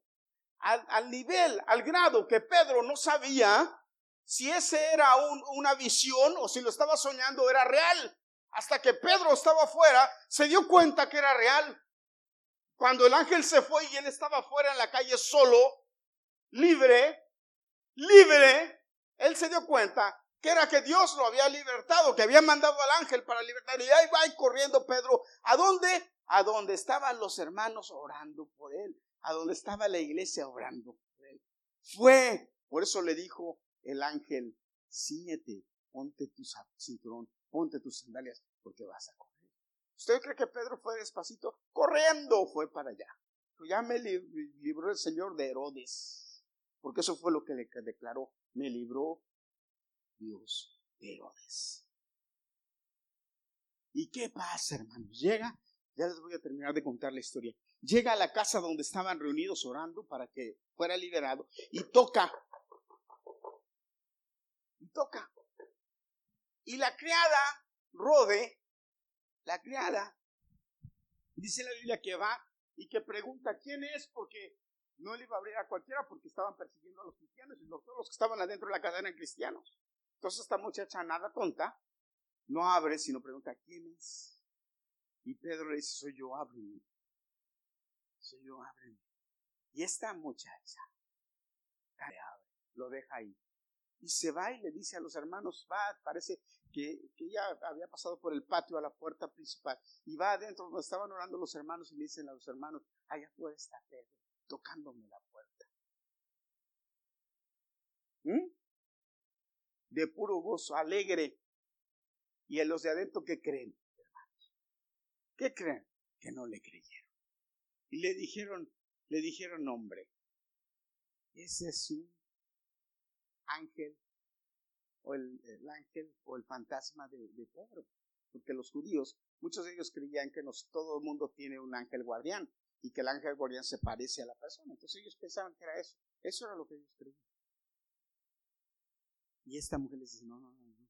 Al, al nivel, al grado que Pedro no sabía si ese era una visión o si lo estaba soñando era real. Hasta que Pedro estaba afuera, se dio cuenta que era real. Cuando el ángel se fue y él estaba afuera en la calle solo, libre, libre, él se dio cuenta que era que Dios lo había libertado, que había mandado al ángel para libertar. Y ahí va corriendo Pedro. ¿A dónde? A donde estaban los hermanos orando por él, a donde estaba la iglesia orando por él. Fue, por eso le dijo, el ángel, ciñete, ponte tu cinturón, ponte tus sandalias, porque vas a correr. ¿Usted cree que Pedro fue despacito? Corriendo fue para allá. Ya me libró el Señor de Herodes, porque eso fue lo que le declaró, me libró Dios de Herodes. ¿Y qué pasa, hermanos? Llega, ya les voy a terminar de contar la historia. Llega a la casa donde estaban reunidos orando para que fuera liberado y toca toca. Y la criada, Rode, la criada, dice la Biblia que va y que pregunta quién es porque no le iba a abrir a cualquiera porque estaban persiguiendo a los cristianos y todos los que estaban adentro de la casa eran cristianos. Entonces esta muchacha nada tonta no abre sino pregunta quién es. Y Pedro le dice soy yo, ábreme. Soy yo, ábreme. Y esta muchacha lo deja ahí y se va y le dice a los hermanos, va, parece que, que ella había pasado por el patio a la puerta principal y va adentro donde estaban orando los hermanos y le dicen a los hermanos, allá afuera está Pedro, tocándome la puerta. ¿Mm? De puro gozo, alegre. Y en los de adentro, ¿qué creen, hermanos? ¿Qué creen? Que no le creyeron. Y le dijeron, le dijeron, hombre, ese es un ángel o el, ángel o el fantasma de, Pedro. Porque los judíos, muchos de ellos creían que todo el mundo tiene un ángel guardián y que el ángel guardián se parece a la persona. Entonces ellos pensaban que era eso. Eso era lo que ellos creían. Y esta mujer les dice, no, no, no, no.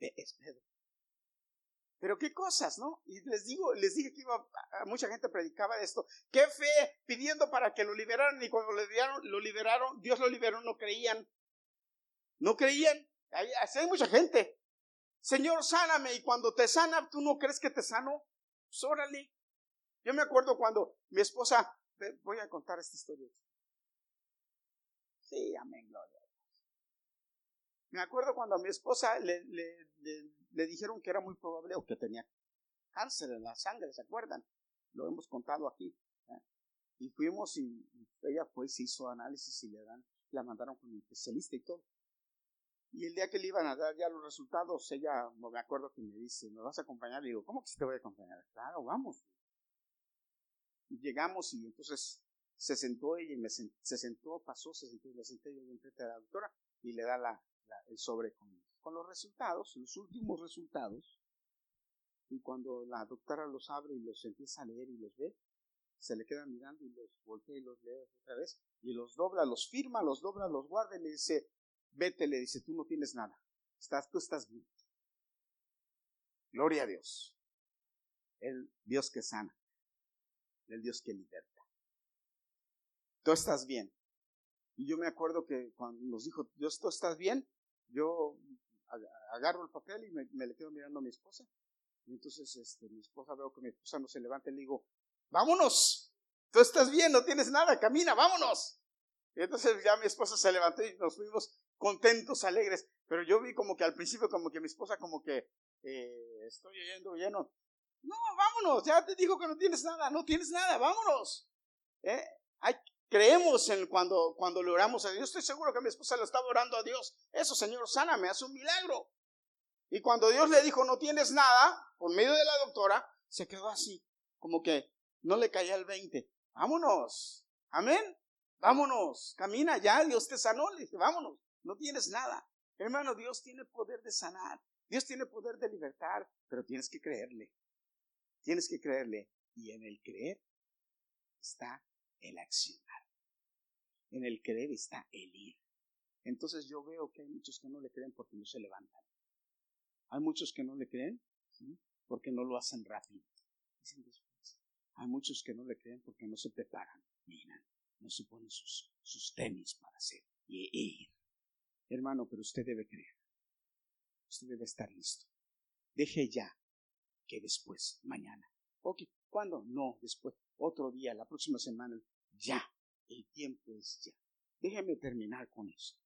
Es Pedro. Pero qué cosas, ¿no? Y les digo, les dije que iba, mucha gente predicaba esto. Qué fe pidiendo para que lo liberaran y cuando lo liberaron, lo liberaron, Dios lo liberó, no creían. No creían. Hay, hay mucha gente. Señor, sáname. Y cuando te sana, ¿tú no crees que te sano? Pues. Yo me acuerdo cuando mi esposa, voy a contar esta historia. Sí, amén, gloria. Me acuerdo cuando a mi esposa le, dijeron que era muy probable o que tenía cáncer en la sangre, ¿se acuerdan? Lo hemos contado aquí. ¿eh? Y fuimos y, ella fue, se hizo análisis y le dan, la mandaron con un especialista y todo. Y el día que le iban a dar ya los resultados, ella, me acuerdo que me dice, ¿me vas a acompañar? Le digo, ¿cómo que te voy a acompañar? Claro, vamos. Y llegamos y entonces se sentó ella y me se sentó, pasó, se sentó y me senté yo enfrente de la doctora y le da la, el sobre con, con los resultados, los últimos resultados. Y cuando la doctora los abre y los empieza a leer y los ve, se le queda mirando y los voltea y los lee otra vez y los dobla, los firma, los dobla, los guarda y le dice, vete, le dice, tú no tienes nada, estás, tú estás bien. Gloria a Dios. El Dios que sana, el Dios que liberta. Tú estás bien. Y yo me acuerdo que cuando nos dijo, Dios, tú estás bien, yo agarro el papel y me, le quedo mirando a mi esposa. Y entonces este, mi esposa veo que mi esposa no se levanta y le digo, vámonos, tú estás bien, no tienes nada, camina, vámonos. Y entonces ya mi esposa se levantó y nos fuimos contentos, alegres. Pero yo vi como que al principio como que mi esposa como que eh, estoy oyendo lleno. No, vámonos, ya te dijo que no tienes nada, no tienes nada, vámonos. ¿Eh? Creemos en cuando, cuando le oramos a Dios. Estoy seguro que mi esposa le estaba orando a Dios. Eso, Señor, sáname, hace un milagro. Y cuando Dios le dijo, no tienes nada, por medio de la doctora, se quedó así, como que no le caía el 20. Vámonos. Amén. Vámonos. Camina ya, Dios te sanó. Le dije, vámonos. No tienes nada. Hermano, Dios tiene poder de sanar. Dios tiene poder de libertar, pero tienes que creerle. Tienes que creerle. Y en el creer está el accionar. En el creer está el ir. Entonces yo veo que hay muchos que no le creen porque no se levantan. Hay muchos que no le creen porque no lo hacen rápido. Hay muchos que no le creen porque no se preparan, miran, no se ponen sus, sus tenis para hacer y ir. Hermano, pero usted debe creer. Usted debe estar listo. Deje ya que después, mañana. Ok, ¿cuándo? No, después otro día, la próxima semana, ya, el tiempo es ya. Déjeme terminar con esto.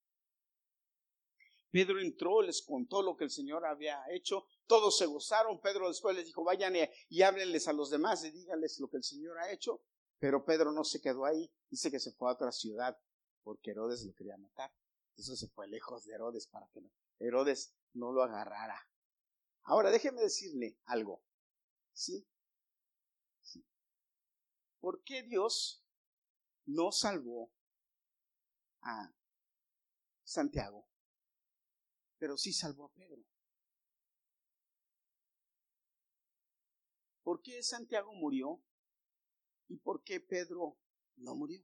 Pedro entró, les contó lo que el Señor había hecho, todos se gozaron, Pedro después les dijo, vayan y, háblenles a los demás y díganles lo que el Señor ha hecho, pero Pedro no se quedó ahí, dice que se fue a otra ciudad, porque Herodes lo quería matar, entonces se fue lejos de Herodes para que Herodes no lo agarrara. Ahora déjeme decirle algo, ¿sí? ¿Por qué Dios no salvó a Santiago, pero sí salvó a Pedro? ¿Por qué Santiago murió y por qué Pedro no murió?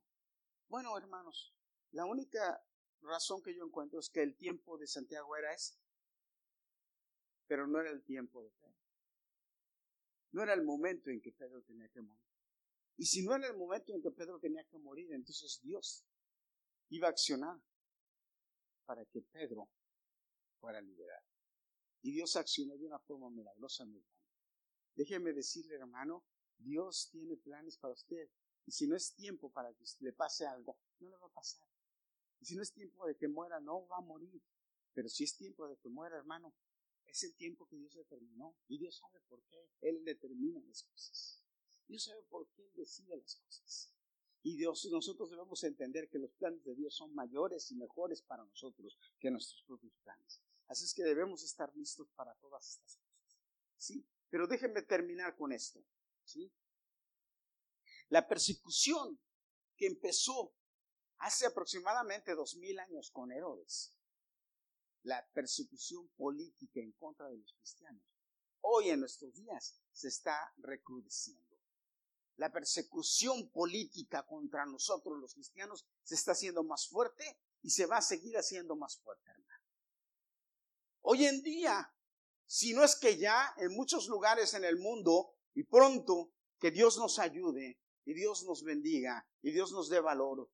Bueno, hermanos, la única razón que yo encuentro es que el tiempo de Santiago era ese, pero no era el tiempo de Pedro. No era el momento en que Pedro tenía que morir. Y si no era el momento en que Pedro tenía que morir, entonces Dios iba a accionar para que Pedro fuera liberado. Y Dios accionó de una forma milagrosa, mi hermano. Déjeme decirle, hermano, Dios tiene planes para usted. Y si no es tiempo para que le pase algo, no le va a pasar. Y si no es tiempo de que muera, no va a morir. Pero si es tiempo de que muera, hermano, es el tiempo que Dios determinó. Y Dios sabe por qué Él determina las cosas. Dios sabe por qué Él decide las cosas. Y Dios, nosotros debemos entender que los planes de Dios son mayores y mejores para nosotros que nuestros propios planes. Así es que debemos estar listos para todas estas cosas. ¿Sí? Pero déjenme terminar con esto. ¿Sí? La persecución que empezó hace aproximadamente dos mil años con Herodes, la persecución política en contra de los cristianos, hoy en nuestros días se está recrudeciendo la persecución política contra nosotros los cristianos se está haciendo más fuerte y se va a seguir haciendo más fuerte, hermano. Hoy en día si no es que ya en muchos lugares en el mundo y pronto que Dios nos ayude y Dios nos bendiga y Dios nos dé valor.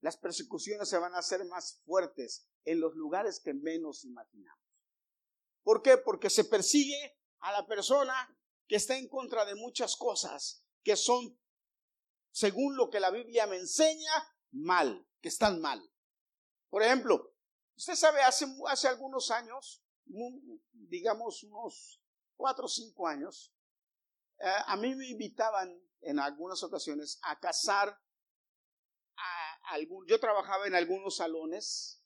Las persecuciones se van a hacer más fuertes en los lugares que menos imaginamos. ¿Por qué? Porque se persigue a la persona que está en contra de muchas cosas que son, según lo que la Biblia me enseña, mal, que están mal. Por ejemplo, usted sabe, hace, algunos años, digamos unos cuatro o cinco años, eh, a mí me invitaban en algunas ocasiones a casar a yo trabajaba en algunos salones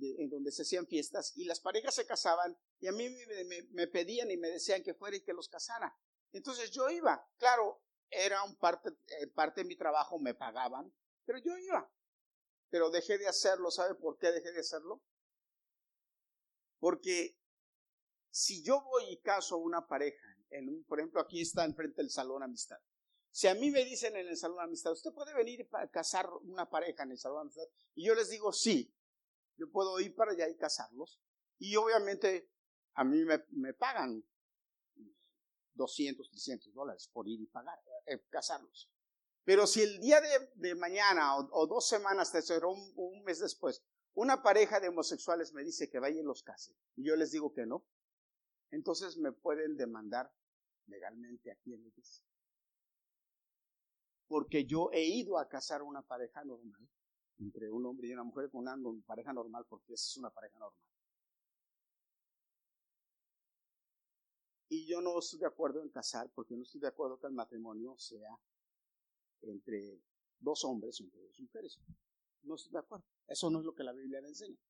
en donde se hacían fiestas y las parejas se casaban y a mí me, pedían y me decían que fuera y que los casara. Entonces yo iba, claro, era un parte, eh, parte de mi trabajo, me pagaban, pero yo iba. Pero dejé de hacerlo, ¿sabe por qué dejé de hacerlo? Porque si yo voy y caso a una pareja, en un, por ejemplo, aquí está enfrente del salón amistad. Si a mí me dicen en el salón amistad, usted puede venir a casar una pareja en el salón amistad, y yo les digo sí, yo puedo ir para allá y casarlos. Y obviamente a mí me, pagan 200, 300 dólares por ir y pagar, eh, casarlos. Pero si el día de, mañana o, dos semanas, o un, un mes después, una pareja de homosexuales me dice que vaya y los case, y yo les digo que no, entonces me pueden demandar legalmente aquí en iglesia. Porque yo he ido a casar una pareja normal entre un hombre y una mujer con una pareja normal, porque es una pareja normal. Y yo no estoy de acuerdo en casar, porque no estoy de acuerdo que el matrimonio sea entre dos hombres o entre dos mujeres. No estoy de acuerdo. Eso no es lo que la Biblia le enseña.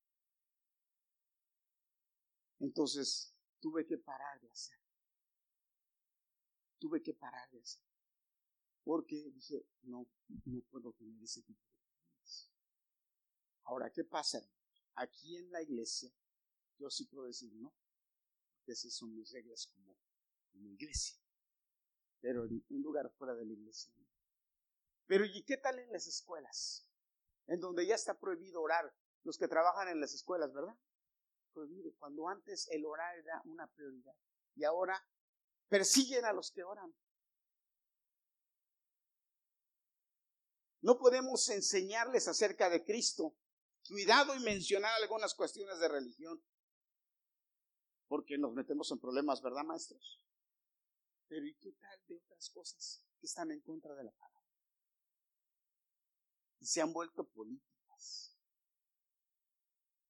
Entonces, tuve que parar de hacer. Tuve que parar de hacer. Porque dije, no, no puedo tener ese tipo Ahora, ¿qué pasa? Aquí en la iglesia, yo sí puedo decir no, porque esas son mis reglas como, como iglesia. Pero en un lugar fuera de la iglesia. Pero ¿y qué tal en las escuelas? En donde ya está prohibido orar. Los que trabajan en las escuelas, ¿verdad? Prohibido. Cuando antes el orar era una prioridad. Y ahora persiguen a los que oran. No podemos enseñarles acerca de Cristo Cuidado y mencionar algunas cuestiones de religión, porque nos metemos en problemas, ¿verdad, maestros? Pero ¿y qué tal de otras cosas que están en contra de la palabra? Y se han vuelto políticas.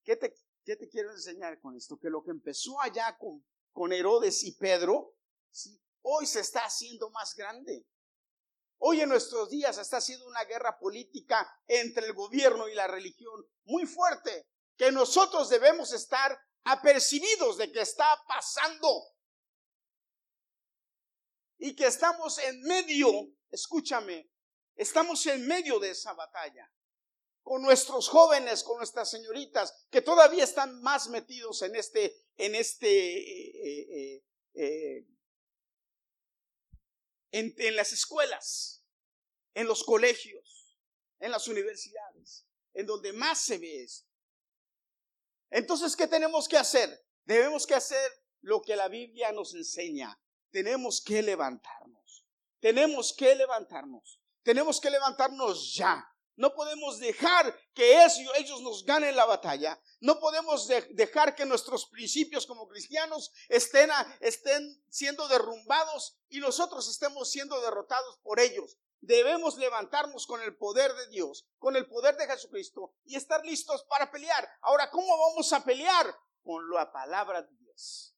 ¿Qué te, quiero enseñar con esto? Que lo que empezó allá con, con Herodes y Pedro, hoy se está haciendo más grande. Hoy en nuestros días está haciendo una guerra política entre el gobierno y la religión muy fuerte, que nosotros debemos estar apercibidos de que está pasando. Y que estamos en medio, escúchame, estamos en medio de esa batalla con nuestros jóvenes, con nuestras señoritas, que todavía están más metidos en este, en este, eh, eh, eh, en, las escuelas, en los colegios, en las universidades, en donde más se ve esto. Entonces, ¿qué tenemos que hacer? Debemos que hacer lo que la Biblia nos enseña. Tenemos que levantarnos. Tenemos que levantarnos. Tenemos que levantarnos ya. No podemos dejar que ellos nos ganen la batalla. No podemos dejar que nuestros principios como cristianos estén, estén siendo derrumbados y nosotros estemos siendo derrotados por ellos. Debemos levantarnos con el poder de Dios, con el poder de Jesucristo y estar listos para pelear. Ahora, ¿cómo vamos a pelear? Con la palabra de Dios.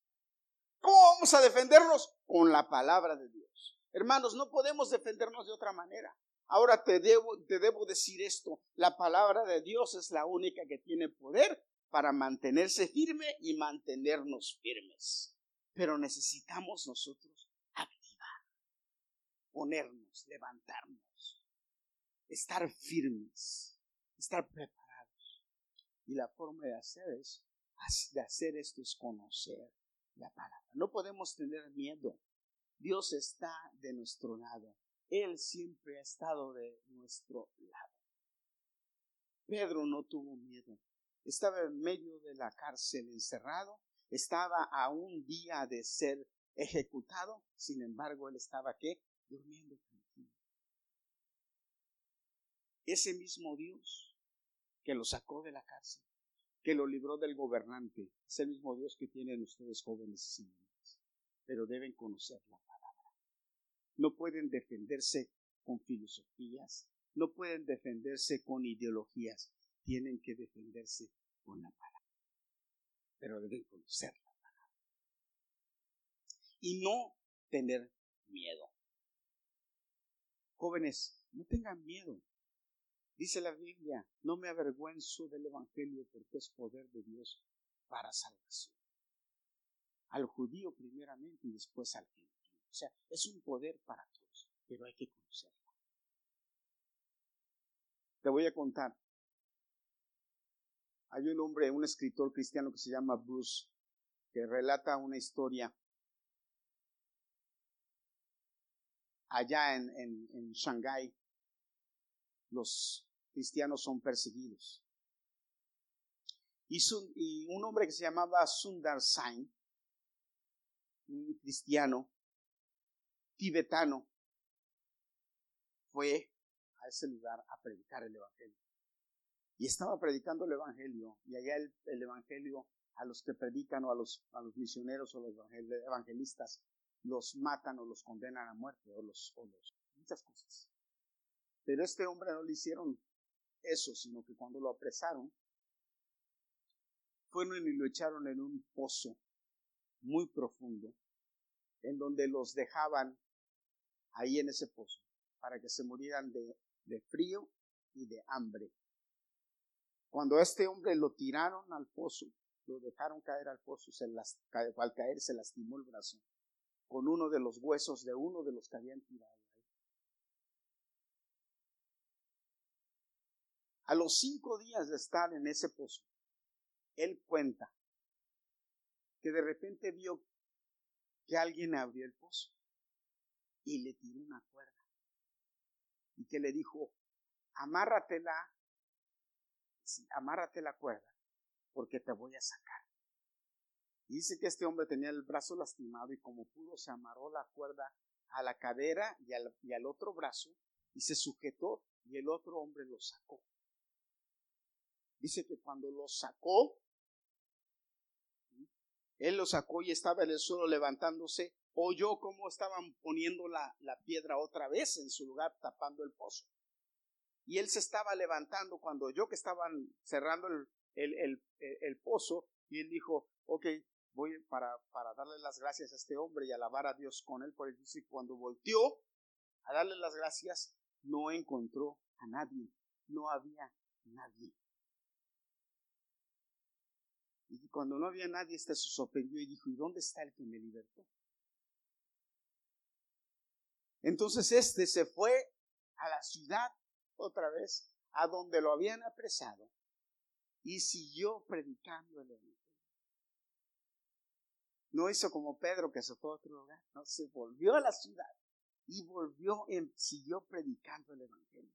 ¿Cómo vamos a defendernos? Con la palabra de Dios. Hermanos, no podemos defendernos de otra manera. Ahora te debo, decir esto, la palabra de Dios es la única que tiene poder para mantenerse firme y mantenernos firmes. Pero necesitamos nosotros activar, ponernos, levantarnos, estar firmes, estar preparados. Y la forma de hacer, es, de hacer esto es conocer la palabra. No podemos tener miedo. Dios está de nuestro lado. Él siempre ha estado de nuestro lado. Pedro no tuvo miedo. Estaba en medio de la cárcel encerrado, estaba a un día de ser ejecutado, sin embargo él estaba ¿qué? Durmiendo tranquilo. Ese mismo Dios que lo sacó de la cárcel, que lo libró del gobernante, es el mismo Dios que tienen ustedes jóvenes y señores, pero deben conocer la palabra. No pueden defenderse con filosofías, no pueden defenderse con ideologías, tienen que defenderse con la palabra. Pero deben conocer la palabra. Y no tener miedo. Jóvenes, no tengan miedo. Dice la Biblia, no me avergüenzo del Evangelio porque es poder de Dios para salvación. Al judío primeramente y después al gentil. O sea, es un poder para todos, pero hay que conocerlo. Te voy a contar. Hay un hombre, un escritor cristiano que se llama Bruce, que relata una historia allá en, en, en Shanghái. Los cristianos son perseguidos. Y, y, un hombre que se llamaba Sundar Sain, un cristiano tibetano, fue a ese lugar a predicar el Evangelio. Y estaba predicando el Evangelio, y allá el, Evangelio a los que predican o a los, a los misioneros o los evangelistas los matan o los condenan a muerte o los, o los muchas cosas. Pero este hombre no le hicieron eso, sino que cuando lo apresaron, fueron y lo echaron en un pozo muy profundo, en donde los dejaban ahí en ese pozo, para que se murieran de frío y de hambre. Cuando a este hombre lo tiraron al pozo, lo dejaron caer al pozo, se al caer se lastimó el brazo con uno de los huesos de uno de los que habían tirado. A los cinco días de estar en ese pozo, él cuenta que de repente vio que alguien abrió el pozo y le tiró una cuerda y que le dijo, amárratela, amárrate la cuerda, porque te voy a sacar. dice que este hombre tenía el brazo lastimado y como pudo se amarró la cuerda a la cadera y al, y al otro brazo y se sujetó y el otro hombre lo sacó. Dice que cuando lo sacó, él lo sacó y estaba en el suelo levantándose oyó cómo estaban poniendo la, piedra otra vez en su lugar, tapando el pozo. Y él se estaba levantando cuando oyó que estaban cerrando el, el, pozo y él dijo, ok, voy para, para darle las gracias a este hombre y alabar a Dios con él por el y cuando volteó a darle las gracias, no encontró a nadie, no había nadie. Y cuando no había nadie, este se sorprendió y dijo, ¿y dónde está el que me libertó? Entonces este se fue a la ciudad otra vez, a donde lo habían apresado, y siguió predicando el Evangelio. No hizo como Pedro que se fue a otro lugar, no, se volvió a la ciudad y volvió y siguió predicando el Evangelio.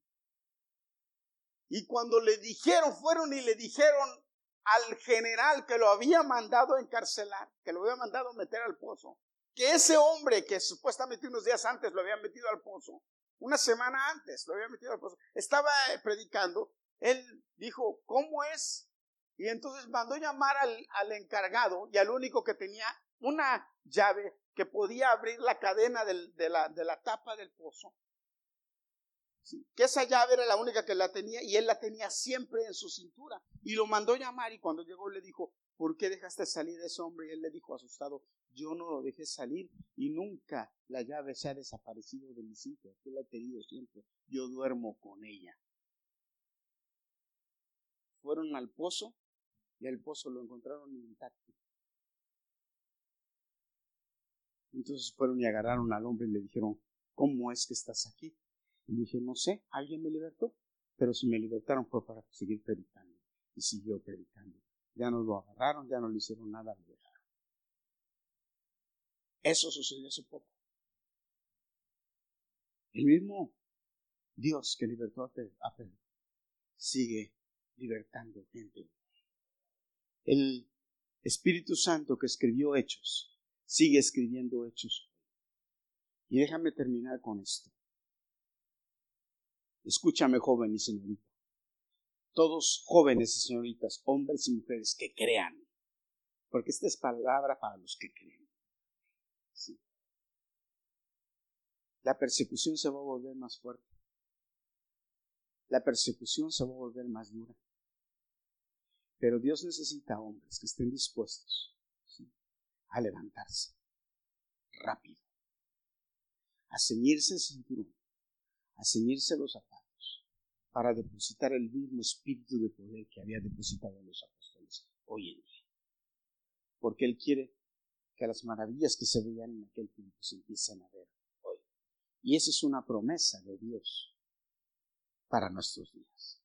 Y cuando le dijeron, fueron y le dijeron al general que lo había mandado encarcelar, que lo había mandado meter al pozo, que ese hombre que supuestamente unos días antes lo había metido al pozo, una semana antes lo había metido al pozo, estaba eh, predicando, él dijo, ¿cómo es? Y entonces mandó llamar al, encargado y al único que tenía una llave que podía abrir la cadena de, la, de, la, tapa del pozo. que esa llave era la única que la tenía y él la tenía siempre en su cintura. Y lo mandó llamar y cuando llegó le dijo, ¿por qué dejaste salir a ese hombre? Y él le dijo asustado, yo no lo dejé salir y nunca la llave se ha desaparecido de mi sitio, yo la he tenido siempre, yo duermo con ella. Fueron al pozo y al pozo lo encontraron intacto. Entonces fueron y agarraron al hombre y le dijeron, ¿cómo es que estás aquí? Y dije, no sé, alguien me libertó, pero si me libertaron fue para seguir predicando. Y siguió predicando. Ya no lo agarraron, ya no le hicieron nada, eso sucedió hace poco. El mismo Dios que libertó a Pedro sigue libertando gente. El, Espíritu Santo que escribió hechos, sigue escribiendo hechos. Y déjame terminar con esto. Escúchame, joven y señorita. Todos jóvenes y señoritas, hombres y mujeres que crean. Porque esta es palabra para los que creen. La persecución se va a volver más fuerte. La persecución se va a volver más dura. Pero Dios necesita hombres que estén dispuestos a levantarse rápido, a ceñirse el cinturón, a ceñirse los zapatos, para depositar el mismo espíritu de poder que había depositado los apóstoles hoy en día. Porque Él quiere que las maravillas que se veían en aquel tiempo se empiecen a ver. Y esa es una promesa de Dios para nuestros días.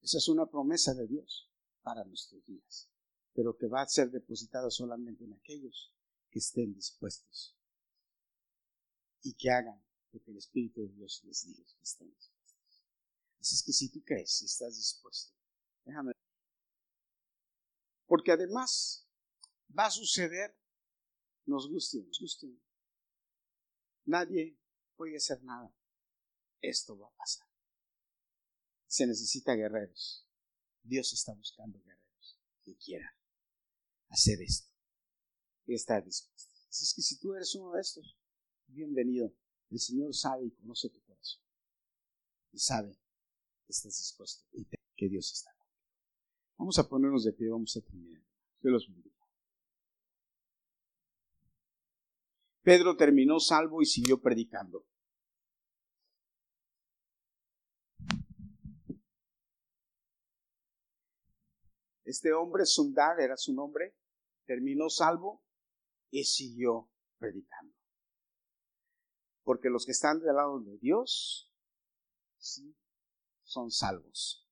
Esa es una promesa de Dios para nuestros días, pero que va a ser depositada solamente en aquellos que estén dispuestos y que hagan lo que el Espíritu de Dios les diga que estén dispuestos. Así es que si tú crees, si estás dispuesto, déjame. Porque además va a suceder, nos guste, nos guste. Nadie puede hacer nada. Esto va a pasar se necesita guerreros. Dios está buscando guerreros que quieran hacer esto y estar dispuestos. Así es que si tú eres uno de estos, bienvenido. El Señor sabe y conoce tu corazón. Y sabe que estás dispuesto y que Dios está contigo. Vamos a ponernos de pie, vamos a terminar. Dios los bendiga. Pedro terminó salvo y siguió predicando. Este hombre, Sundar era su nombre, terminó salvo y siguió predicando. Porque los que están del lado de Dios ¿sí? son salvos.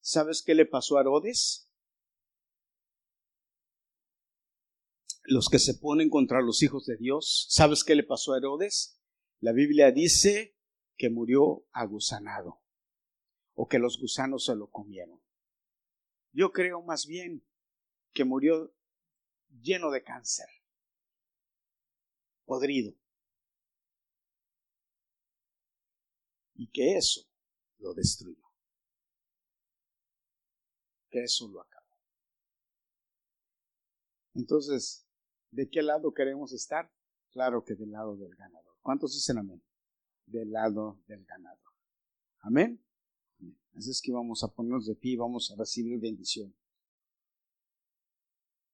¿Sabes qué le pasó a Herodes? Los que se ponen contra los hijos de Dios, ¿sabes qué le pasó a Herodes? La Biblia dice que murió agusanado o que los gusanos se lo comieron. Yo creo más bien que murió lleno de cáncer, podrido. Y que eso lo destruyó. Que eso lo acabó. Entonces, ¿de qué lado queremos estar? Claro que del lado del ganador. ¿Cuántos dicen amén? Del lado del ganador. Amén. Así es que vamos a ponernos de pie y vamos a recibir bendición.